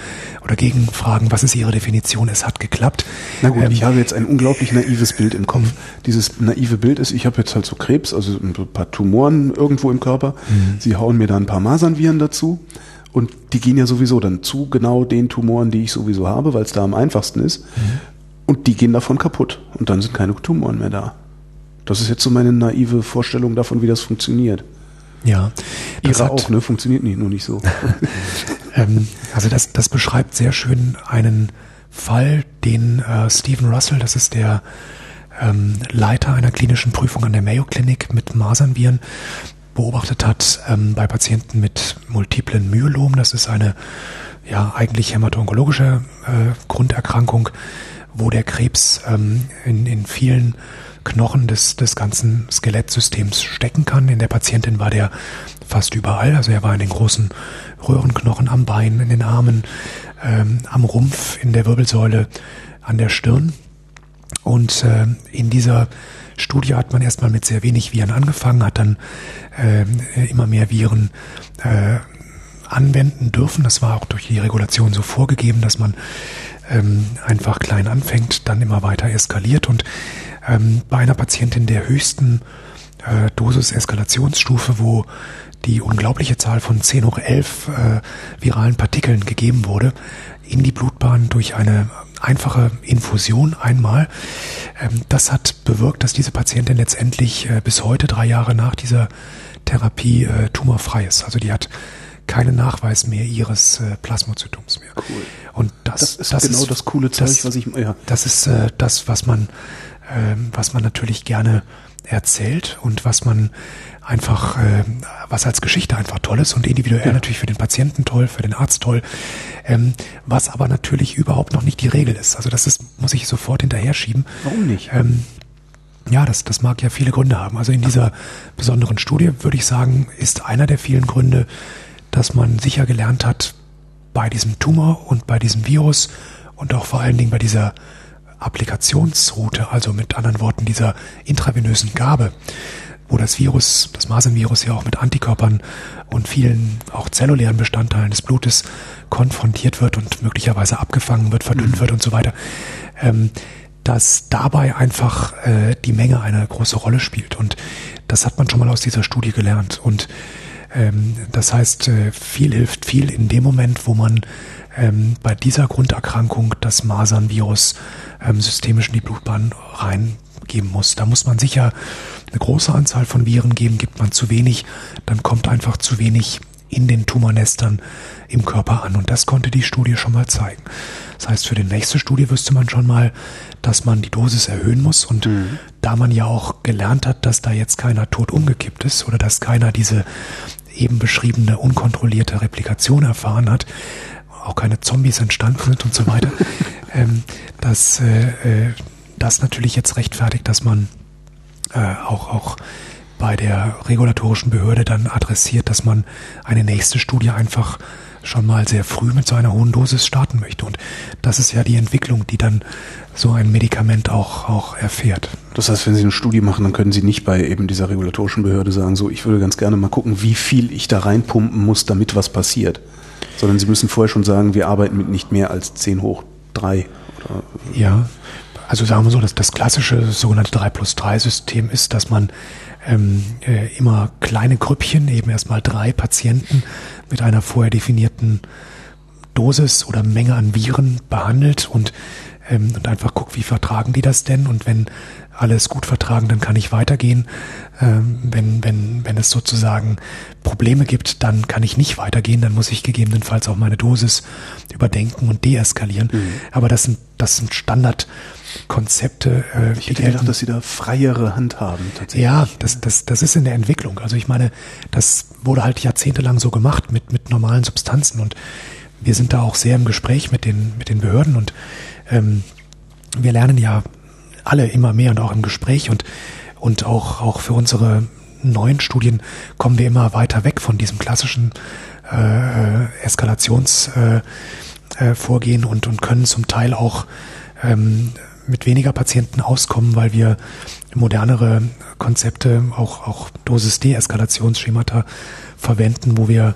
oder gegenfragen, was ist Ihre Definition, es hat geklappt. Na gut, ähm, ich habe jetzt ein unglaublich naives Bild im Kopf. Dieses naive Bild ist, ich habe jetzt halt so Krebs, also ein paar Tumoren irgendwo im Körper. Mhm. Sie hauen mir da ein paar Masernviren dazu und die gehen ja sowieso dann zu genau den Tumoren, die ich sowieso habe, weil es da am einfachsten ist. Mhm. Und die gehen davon kaputt und dann sind keine Tumoren mehr da. Das ist jetzt so meine naive Vorstellung davon, wie das funktioniert. Ja. Das Ihre auch, ne? Funktioniert nicht, nur nicht so. ähm, also das, das beschreibt sehr schön einen Fall, den äh, Stephen Russell, das ist der ähm, Leiter einer klinischen Prüfung an der Mayo Clinic mit Masernviren, beobachtet hat ähm, bei Patienten mit multiplen Myelom. Das ist eine ja eigentlich hämato-onkologische äh, Grunderkrankung, wo der Krebs ähm, in, in vielen Knochen des, des ganzen Skelettsystems stecken kann. In der Patientin war der fast überall. Also er war in den großen Röhrenknochen am Bein, in den Armen, ähm, am Rumpf, in der Wirbelsäule, an der Stirn. Und äh, in dieser Studie hat man erstmal mit sehr wenig Viren angefangen, hat dann äh, immer mehr Viren äh, anwenden dürfen. Das war auch durch die Regulation so vorgegeben, dass man ähm, einfach klein anfängt, dann immer weiter eskaliert. Und ähm, bei einer Patientin der höchsten äh, Dosis-Eskalationsstufe, wo die unglaubliche Zahl von 10 hoch 11 äh, viralen Partikeln gegeben wurde, in die Blutbahn durch eine einfache Infusion einmal. Ähm, das hat bewirkt, dass diese Patientin letztendlich äh, bis heute, drei Jahre nach dieser Therapie, äh, tumorfrei ist. Also die hat keinen Nachweis mehr ihres äh, Plasmozytums mehr. Cool. Und das, Das ist genau das coole Zeug, das, was ich- ja. Das ist äh, das, was man, was man natürlich gerne erzählt und was man einfach, äh, was als Geschichte einfach toll ist und individuell natürlich für den Patienten toll, für den Arzt toll, ähm, was aber natürlich überhaupt noch nicht die Regel ist. Also das ist, muss ich sofort hinterher schieben. Warum nicht? Ähm, ja, das, das mag ja viele Gründe haben. Also in dieser besonderen Studie würde ich sagen, ist einer der vielen Gründe, dass man sicher gelernt hat, bei diesem Tumor und bei diesem Virus und auch vor allen Dingen bei dieser Applikationsroute, also mit anderen Worten dieser intravenösen Gabe, wo das Virus, das Masernvirus ja auch mit Antikörpern und vielen auch zellulären Bestandteilen des Blutes konfrontiert wird und möglicherweise abgefangen wird, verdünnt wird und so weiter, ähm, dass dabei einfach äh, die Menge eine große Rolle spielt. Und das hat man schon mal aus dieser Studie gelernt. Und ähm, das heißt, äh, viel hilft viel in dem Moment, wo man ähm, bei dieser Grunderkrankung das Masernvirus ähm, systemisch in die Blutbahn reingeben muss. Da muss man sicher eine große Anzahl von Viren geben, gibt man zu wenig, dann kommt einfach zu wenig in den Tumornestern im Körper an. Und das konnte die Studie schon mal zeigen. Das heißt, für die nächste Studie wüsste man schon mal, dass man die Dosis erhöhen muss. Und da man ja auch gelernt hat, dass da jetzt keiner tot umgekippt ist oder dass keiner diese eben beschriebene unkontrollierte Replikation erfahren hat, auch keine Zombies entstanden sind und so weiter, ähm, dass äh, äh, das natürlich jetzt rechtfertigt, dass man äh, auch, auch bei der regulatorischen Behörde dann adressiert, dass man eine nächste Studie einfach schon mal sehr früh mit so einer hohen Dosis starten möchte. Und das ist ja die Entwicklung, die dann so ein Medikament auch, auch erfährt. Das heißt, wenn Sie eine Studie machen, dann können Sie nicht bei eben dieser regulatorischen Behörde sagen, so, ich würde ganz gerne mal gucken, wie viel ich da reinpumpen muss, damit was passiert. Sondern Sie müssen vorher schon sagen, wir arbeiten mit nicht mehr als 10 hoch 3. Oder, Ja, also sagen wir so, dass das klassische sogenannte 3 plus 3 System ist, dass man ähm, äh, immer kleine Grüppchen, eben erstmal drei Patienten mit einer vorher definierten Dosis oder Menge an Viren behandelt und, ähm, und einfach guckt, wie vertragen die das denn und wenn alles gut vertragen, dann kann ich weitergehen. Ähm, wenn, wenn, wenn es sozusagen Probleme gibt, dann kann ich nicht weitergehen, dann muss ich gegebenenfalls auch meine Dosis überdenken und deeskalieren. Aber das sind, das sind Standardkonzepte. Äh, ich hätte gedacht, dass Sie da freiere Hand haben, tatsächlich. ja, das, das, das ist in der Entwicklung. Also ich meine, das wurde halt jahrzehntelang so gemacht mit, mit normalen Substanzen und wir sind da auch sehr im Gespräch mit den, mit den Behörden und ähm, wir lernen ja alle immer mehr und auch im Gespräch und, und auch, auch für unsere neuen Studien kommen wir immer weiter weg von diesem klassischen äh, Eskalationsvorgehen äh, äh, und, und können zum Teil auch ähm, mit weniger Patienten auskommen, weil wir modernere Konzepte, auch, auch Dosis-Deeskalationsschemata verwenden, wo wir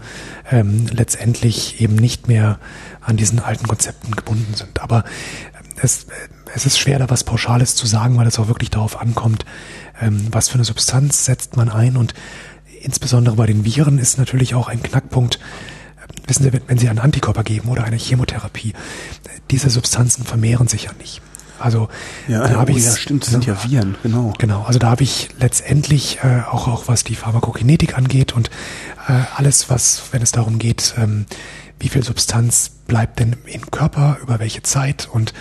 ähm, letztendlich eben nicht mehr an diesen alten Konzepten gebunden sind. Aber es, es ist schwer, da was Pauschales zu sagen, weil es auch wirklich darauf ankommt, ähm, was für eine Substanz setzt man ein. Und insbesondere bei den Viren ist natürlich auch ein Knackpunkt, wissen Sie, wenn- Sie einen Antikörper geben oder eine Chemotherapie, diese Substanzen vermehren sich ja nicht. Also Ja, da oh, habe ich ja, stimmt, das sind ja Viren, genau. Genau, also da habe ich letztendlich äh, auch, auch was die Pharmakokinetik angeht und äh, alles, was, wenn es darum geht, ähm, wie viel Substanz bleibt denn im Körper, über welche Zeit und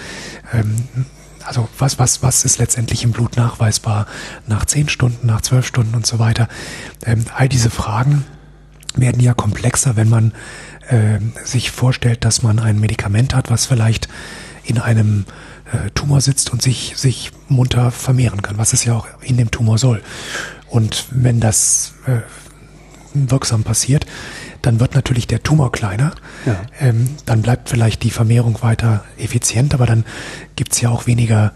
ähm, also was, was, was ist letztendlich im Blut nachweisbar nach zehn Stunden, nach zwölf Stunden und so weiter. Ähm, all diese Fragen werden ja komplexer, wenn man äh, sich vorstellt, dass man ein Medikament hat, was vielleicht in einem äh, Tumor sitzt und sich, sich munter vermehren kann, was es ja auch in dem Tumor soll. Und wenn das äh, wirksam passiert, dann wird natürlich der Tumor kleiner. Ja. Ähm, dann bleibt vielleicht die Vermehrung weiter effizient, aber dann gibt's ja auch weniger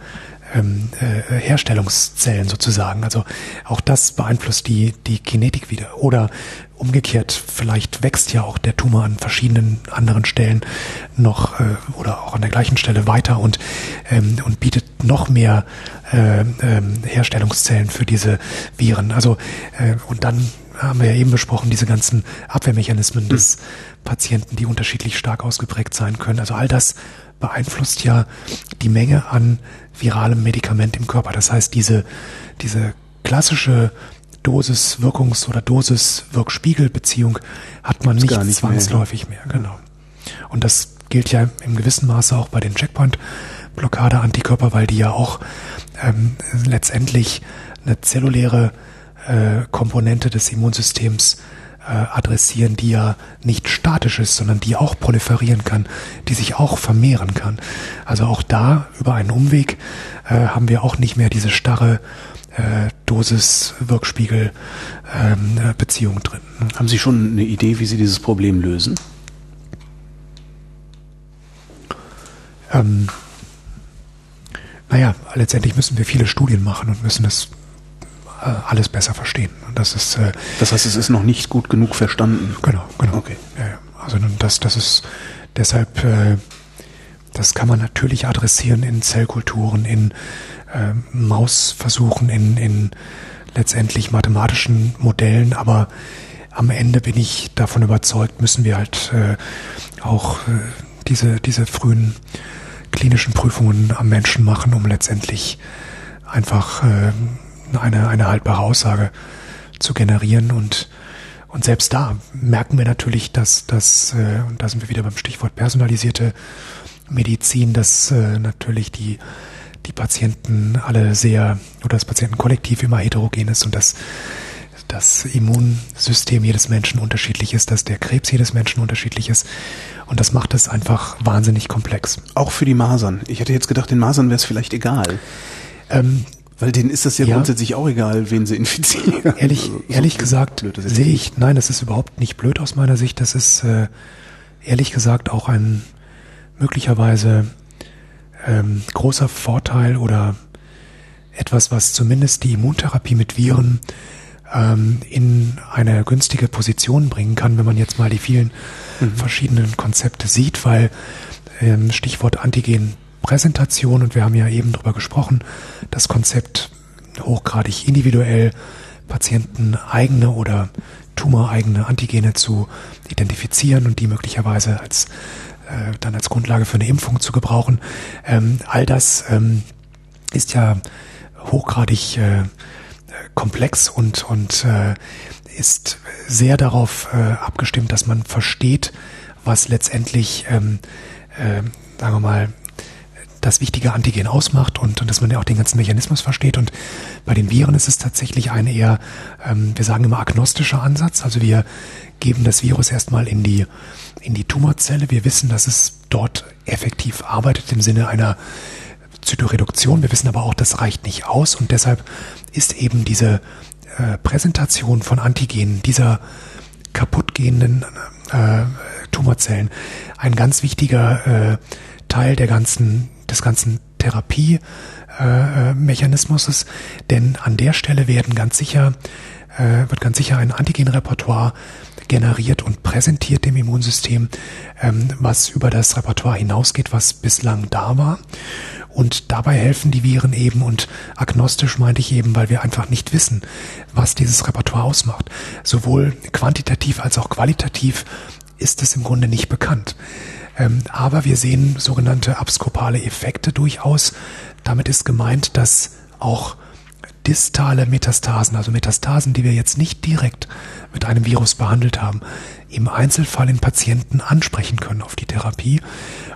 ähm, äh, Herstellungszellen sozusagen. Also auch das beeinflusst die, die Kinetik wieder. Oder umgekehrt, vielleicht wächst ja auch der Tumor an verschiedenen anderen Stellen noch äh, oder auch an der gleichen Stelle weiter und, ähm, und bietet noch mehr äh, ähm, Herstellungszellen für diese Viren. Also äh, und dann haben wir ja eben besprochen, diese ganzen Abwehrmechanismen mhm. des Patienten, die unterschiedlich stark ausgeprägt sein können. Also all das beeinflusst ja die Menge an viralem Medikament im Körper. Das heißt, diese, diese klassische Dosis-Wirkungs- oder Dosis-Wirkspiegelbeziehung hat man nicht, nicht, zwangsläufig mehr. mehr. Genau. Und das gilt ja im gewissen Maße auch bei den Checkpoint-Blockade-Antikörper, weil die ja auch ähm, letztendlich eine zelluläre äh, Komponente des Immunsystems äh, adressieren, die ja nicht statisch ist, sondern die auch proliferieren kann, die sich auch vermehren kann. Also auch da über einen Umweg äh, haben wir auch nicht mehr diese starre Dosis-Wirkspiegel-Beziehung ähm, drin. Haben Sie schon eine Idee, wie Sie dieses Problem lösen? Ähm, naja, letztendlich müssen wir viele Studien machen und müssen das alles besser verstehen. Und das ist. Äh, das heißt, es ist noch nicht gut genug verstanden. Genau, genau. Okay. Also das, das ist deshalb. Äh, das kann man natürlich adressieren in Zellkulturen, in äh, Mausversuchen, in, in letztendlich mathematischen Modellen, aber am Ende bin ich davon überzeugt, müssen wir halt äh, auch äh, diese, diese frühen klinischen Prüfungen am Menschen machen, um letztendlich einfach äh, eine, eine haltbare Aussage zu generieren und und selbst da merken wir natürlich, dass, dass äh, und da sind wir wieder beim Stichwort personalisierte Medizin, dass äh, natürlich die, die Patienten alle sehr, oder das Patientenkollektiv immer heterogen ist und dass das Immunsystem jedes Menschen unterschiedlich ist, dass der Krebs jedes Menschen unterschiedlich ist. Und das macht es einfach wahnsinnig komplex. Auch für die Masern. Ich hätte jetzt gedacht, den Masern wäre es vielleicht egal. Ähm, weil denen ist das ja, ja, grundsätzlich auch egal, wen sie infizieren. Ehrlich, also, so ehrlich gesagt sehe ich, nein, das ist überhaupt nicht blöd aus meiner Sicht. Das ist äh, ehrlich gesagt auch ein möglicherweise ähm, großer Vorteil oder etwas, was zumindest die Immuntherapie mit Viren ähm, in eine günstige Position bringen kann, wenn man jetzt mal die vielen mhm. verschiedenen Konzepte sieht, weil ähm, Stichwort Antigenpräsentation und wir haben ja eben darüber gesprochen, das Konzept hochgradig individuell Patienten eigene oder tumoreigene Antigene zu identifizieren und die möglicherweise als äh, dann als Grundlage für eine Impfung zu gebrauchen. Ähm, all das ähm, ist ja hochgradig äh, komplex und, und äh, ist sehr darauf äh, abgestimmt, dass man versteht, was letztendlich, ähm, äh, sagen wir mal, das wichtige Antigen ausmacht und, und dass man ja auch den ganzen Mechanismus versteht. Und bei den Viren ist es tatsächlich ein eher, ähm, wir sagen immer agnostischer Ansatz. Also wir geben das Virus erstmal in die, in die Tumorzelle. Wir wissen, dass es dort effektiv arbeitet im Sinne einer Zytoreduktion. Wir wissen aber auch, das reicht nicht aus und deshalb ist eben diese äh, Präsentation von Antigenen dieser kaputtgehenden äh, Tumorzellen ein ganz wichtiger äh, Teil der ganzen, des ganzen Therapie-Mechanismus, äh, denn an der Stelle werden ganz sicher, äh, wird ganz sicher ein Antigenrepertoire generiert und präsentiert dem Immunsystem, ähm, was über das Repertoire hinausgeht, was bislang da war. Und dabei helfen die Viren eben und agnostisch meinte ich eben, weil wir einfach nicht wissen, was dieses Repertoire ausmacht. Sowohl quantitativ als auch qualitativ ist es im Grunde nicht bekannt. Ähm, aber wir sehen sogenannte abskopale Effekte durchaus. Damit ist gemeint, dass auch distale Metastasen, also Metastasen, die wir jetzt nicht direkt mit einem Virus behandelt haben, im Einzelfall in Patienten ansprechen können auf die Therapie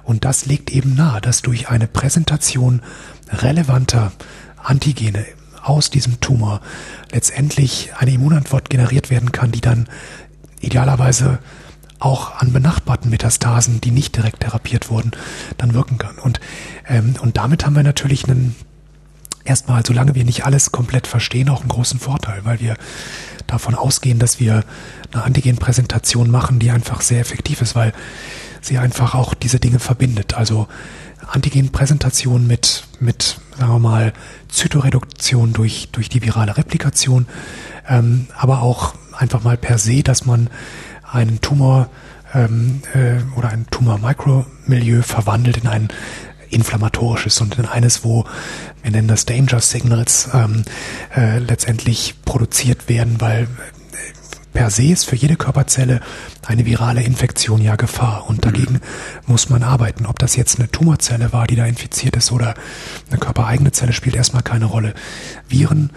und das legt eben nahe, dass durch eine Präsentation relevanter Antigene aus diesem Tumor letztendlich eine Immunantwort generiert werden kann, die dann idealerweise auch an benachbarten Metastasen, die nicht direkt therapiert wurden, dann wirken kann. Und, ähm, und damit haben wir natürlich einen, erstmal, solange wir nicht alles komplett verstehen, auch einen großen Vorteil, weil wir davon ausgehen, dass wir eine Antigenpräsentation machen, die einfach sehr effektiv ist, weil sie einfach auch diese Dinge verbindet. Also Antigenpräsentation mit, mit, sagen wir mal, Zytoreduktion durch, durch die virale Replikation, ähm, aber auch einfach mal per se, dass man einen Tumor ähm, äh, oder ein Tumor-Mikromilieu verwandelt in ein inflammatorisches und in eines, wo wir nennen das Danger Signals ähm, äh, letztendlich produziert werden, weil per se ist für jede Körperzelle eine virale Infektion ja Gefahr und dagegen mhm. muss man arbeiten. Ob das jetzt eine Tumorzelle war, die da infiziert ist oder eine körpereigene Zelle spielt erstmal keine Rolle. Viren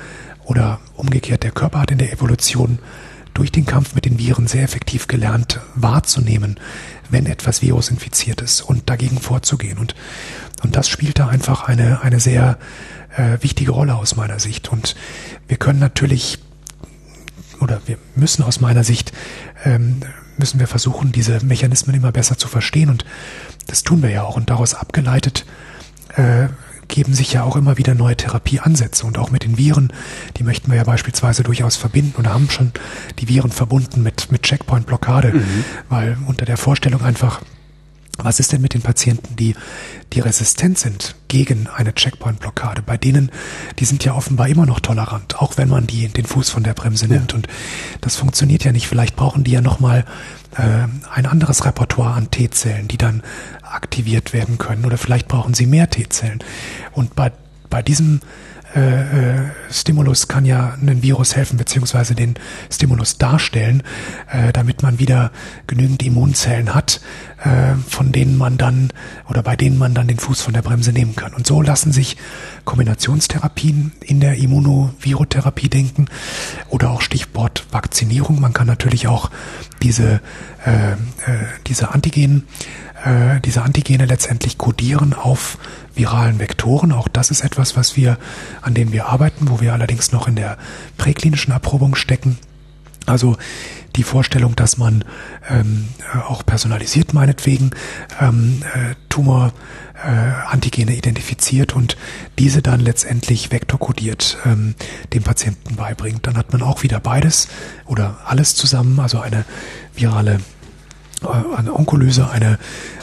oder umgekehrt der Körper hat in der Evolution durch den Kampf mit den Viren sehr effektiv gelernt wahrzunehmen, wenn etwas virusinfiziert ist und dagegen vorzugehen. Und, und das spielt da einfach eine, eine sehr äh, wichtige Rolle aus meiner Sicht. Und wir können natürlich oder wir müssen aus meiner Sicht, ähm, müssen wir versuchen, diese Mechanismen immer besser zu verstehen und das tun wir ja auch und daraus abgeleitet äh, geben sich ja auch immer wieder neue Therapieansätze und auch mit den Viren, die möchten wir ja beispielsweise durchaus verbinden und haben schon die Viren verbunden mit, mit Checkpoint-Blockade, mhm. weil unter der Vorstellung einfach, was ist denn mit den Patienten, die, die resistent sind gegen eine Checkpoint-Blockade? Bei denen, die sind ja offenbar immer noch tolerant, auch wenn man die den Fuß von der Bremse nimmt. Ja. Und das funktioniert ja nicht. Vielleicht brauchen die ja nochmal äh, ein anderes Repertoire an T-Zellen, die dann aktiviert werden können. Oder vielleicht brauchen sie mehr T-Zellen. Und bei, bei diesem äh, äh, Stimulus kann ja ein Virus helfen, beziehungsweise den Stimulus darstellen, äh, damit man wieder genügend Immunzellen hat, äh, von denen man dann oder bei denen man dann den Fuß von der Bremse nehmen kann. Und so lassen sich Kombinationstherapien in der Immunovirotherapie denken oder auch Stichwort Vakzinierung. Man kann natürlich auch diese, äh, äh, diese Antigen äh, diese Antigene letztendlich kodieren auf viralen Vektoren. Auch das ist etwas, was wir, an dem wir arbeiten, wo wir allerdings noch in der präklinischen Erprobung stecken. Also die Vorstellung, dass man ähm, auch personalisiert meinetwegen ähm, äh, Tumor äh, identifiziert und diese dann letztendlich vektorkodiert ähm, dem Patienten beibringt. Dann hat man auch wieder beides oder alles zusammen, also eine virale äh, eine Onkolyse, eine,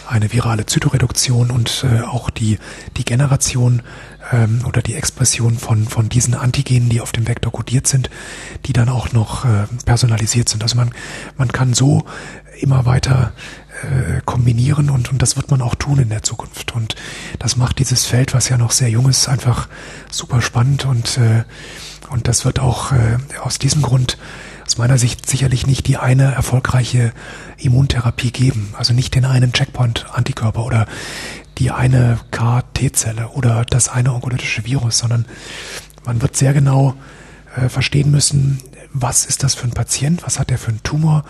eine virale Zytoreduktion und äh, auch die, die Generation ähm, oder die Expression von, von diesen Antigenen, die auf dem Vektor kodiert sind, die dann auch noch äh, personalisiert sind. Also man, man kann so immer weiter äh, kombinieren und, und das wird man auch tun in der Zukunft. Und das macht dieses Feld, was ja noch sehr jung ist, einfach super spannend und, äh, und das wird auch äh, aus diesem Grund aus meiner Sicht sicherlich nicht die eine erfolgreiche Immuntherapie geben. Also nicht den einen Checkpoint-Antikörper oder die eine KT-Zelle oder das eine onkolytische Virus, sondern man wird sehr genau äh, verstehen müssen, was ist das für ein Patient, was hat der für einen Tumor,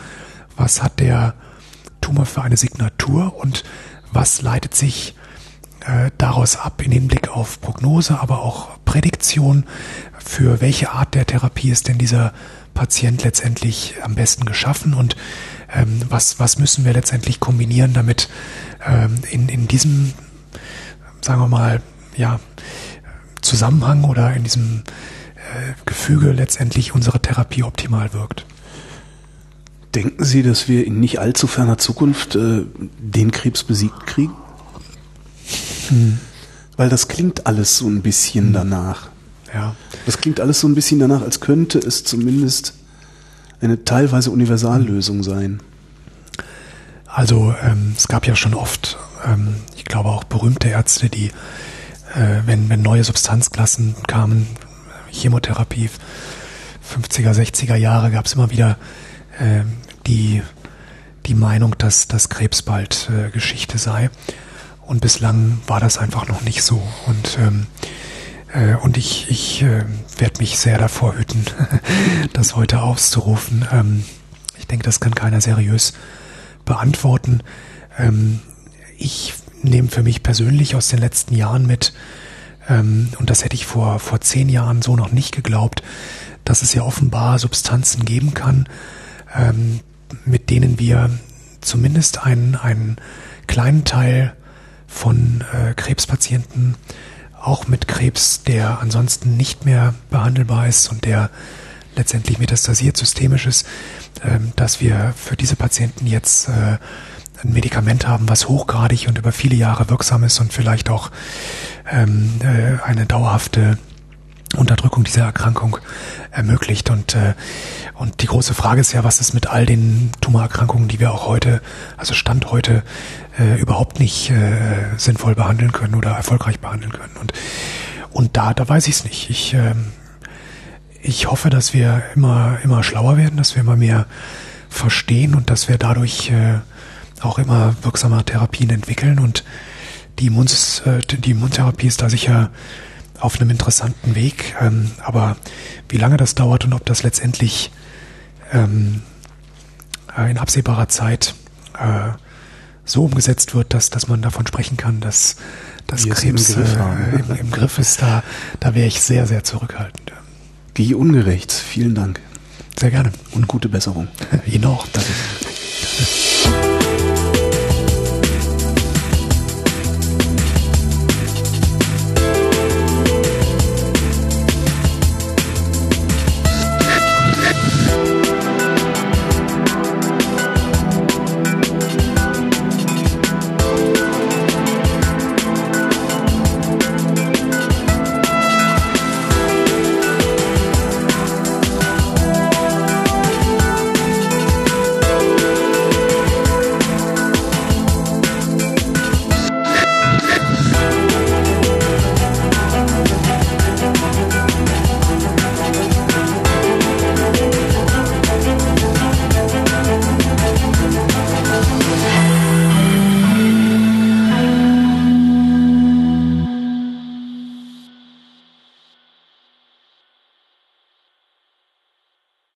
was hat der Tumor für eine Signatur und was leitet sich äh, daraus ab in Hinblick auf Prognose, aber auch Prädiktion, für welche Art der Therapie ist denn dieser Patient letztendlich am besten geschaffen und ähm, was, was müssen wir letztendlich kombinieren, damit ähm, in, in diesem, sagen wir mal, ja, Zusammenhang oder in diesem äh, Gefüge letztendlich unsere Therapie optimal wirkt. Denken Sie, dass wir in nicht allzu ferner Zukunft äh, den Krebs besiegt kriegen? Hm. Weil das klingt alles so ein bisschen hm. danach. Ja. Das klingt alles so ein bisschen danach, als könnte es zumindest eine teilweise Universallösung sein. Also ähm, es gab ja schon oft, ähm, ich glaube auch berühmte Ärzte, die, äh, wenn, wenn neue Substanzklassen kamen, Chemotherapie, 50er, 60er Jahre, gab es immer wieder äh, die, die Meinung, dass das Krebs bald äh, Geschichte sei. Und bislang war das einfach noch nicht so. Und ähm, äh, und ich, ich äh, werde mich sehr davor hüten, das heute auszurufen. Ähm, ich denke, das kann keiner seriös beantworten. Ähm, ich nehme für mich persönlich aus den letzten Jahren mit, ähm, und das hätte ich vor, vor zehn Jahren so noch nicht geglaubt, dass es ja offenbar Substanzen geben kann, ähm, mit denen wir zumindest einen, einen kleinen Teil von äh, Krebspatienten, auch mit Krebs, der ansonsten nicht mehr behandelbar ist und der letztendlich metastasiert systemisch ist, ähm, dass wir für diese Patienten jetzt äh, ein Medikament haben, was hochgradig und über viele Jahre wirksam ist und vielleicht auch ähm, äh, eine dauerhafte Unterdrückung dieser Erkrankung ermöglicht. Und, äh, und die große Frage ist ja, was ist mit all den Tumorerkrankungen, die wir auch heute, also Stand heute, äh, überhaupt nicht äh, sinnvoll behandeln können oder erfolgreich behandeln können. Und, und da, da weiß ich es nicht. Ich, äh, ich hoffe, dass wir immer, immer schlauer werden, dass wir immer mehr verstehen und dass wir dadurch äh, auch immer wirksamer Therapien entwickeln. Und die, Immuns, äh, die Immuntherapie ist da sicher auf einem interessanten Weg. Ähm, aber wie lange das dauert und ob das letztendlich ähm, äh, in absehbarer Zeit äh, so umgesetzt wird, dass, dass man davon sprechen kann, dass das Krebs im Griff, äh, im, im Griff ist, da, da wäre ich sehr, sehr zurückhaltend. Wie ungerecht. Vielen Dank. Sehr gerne. Und gute Besserung. Ihnen auch. Danke.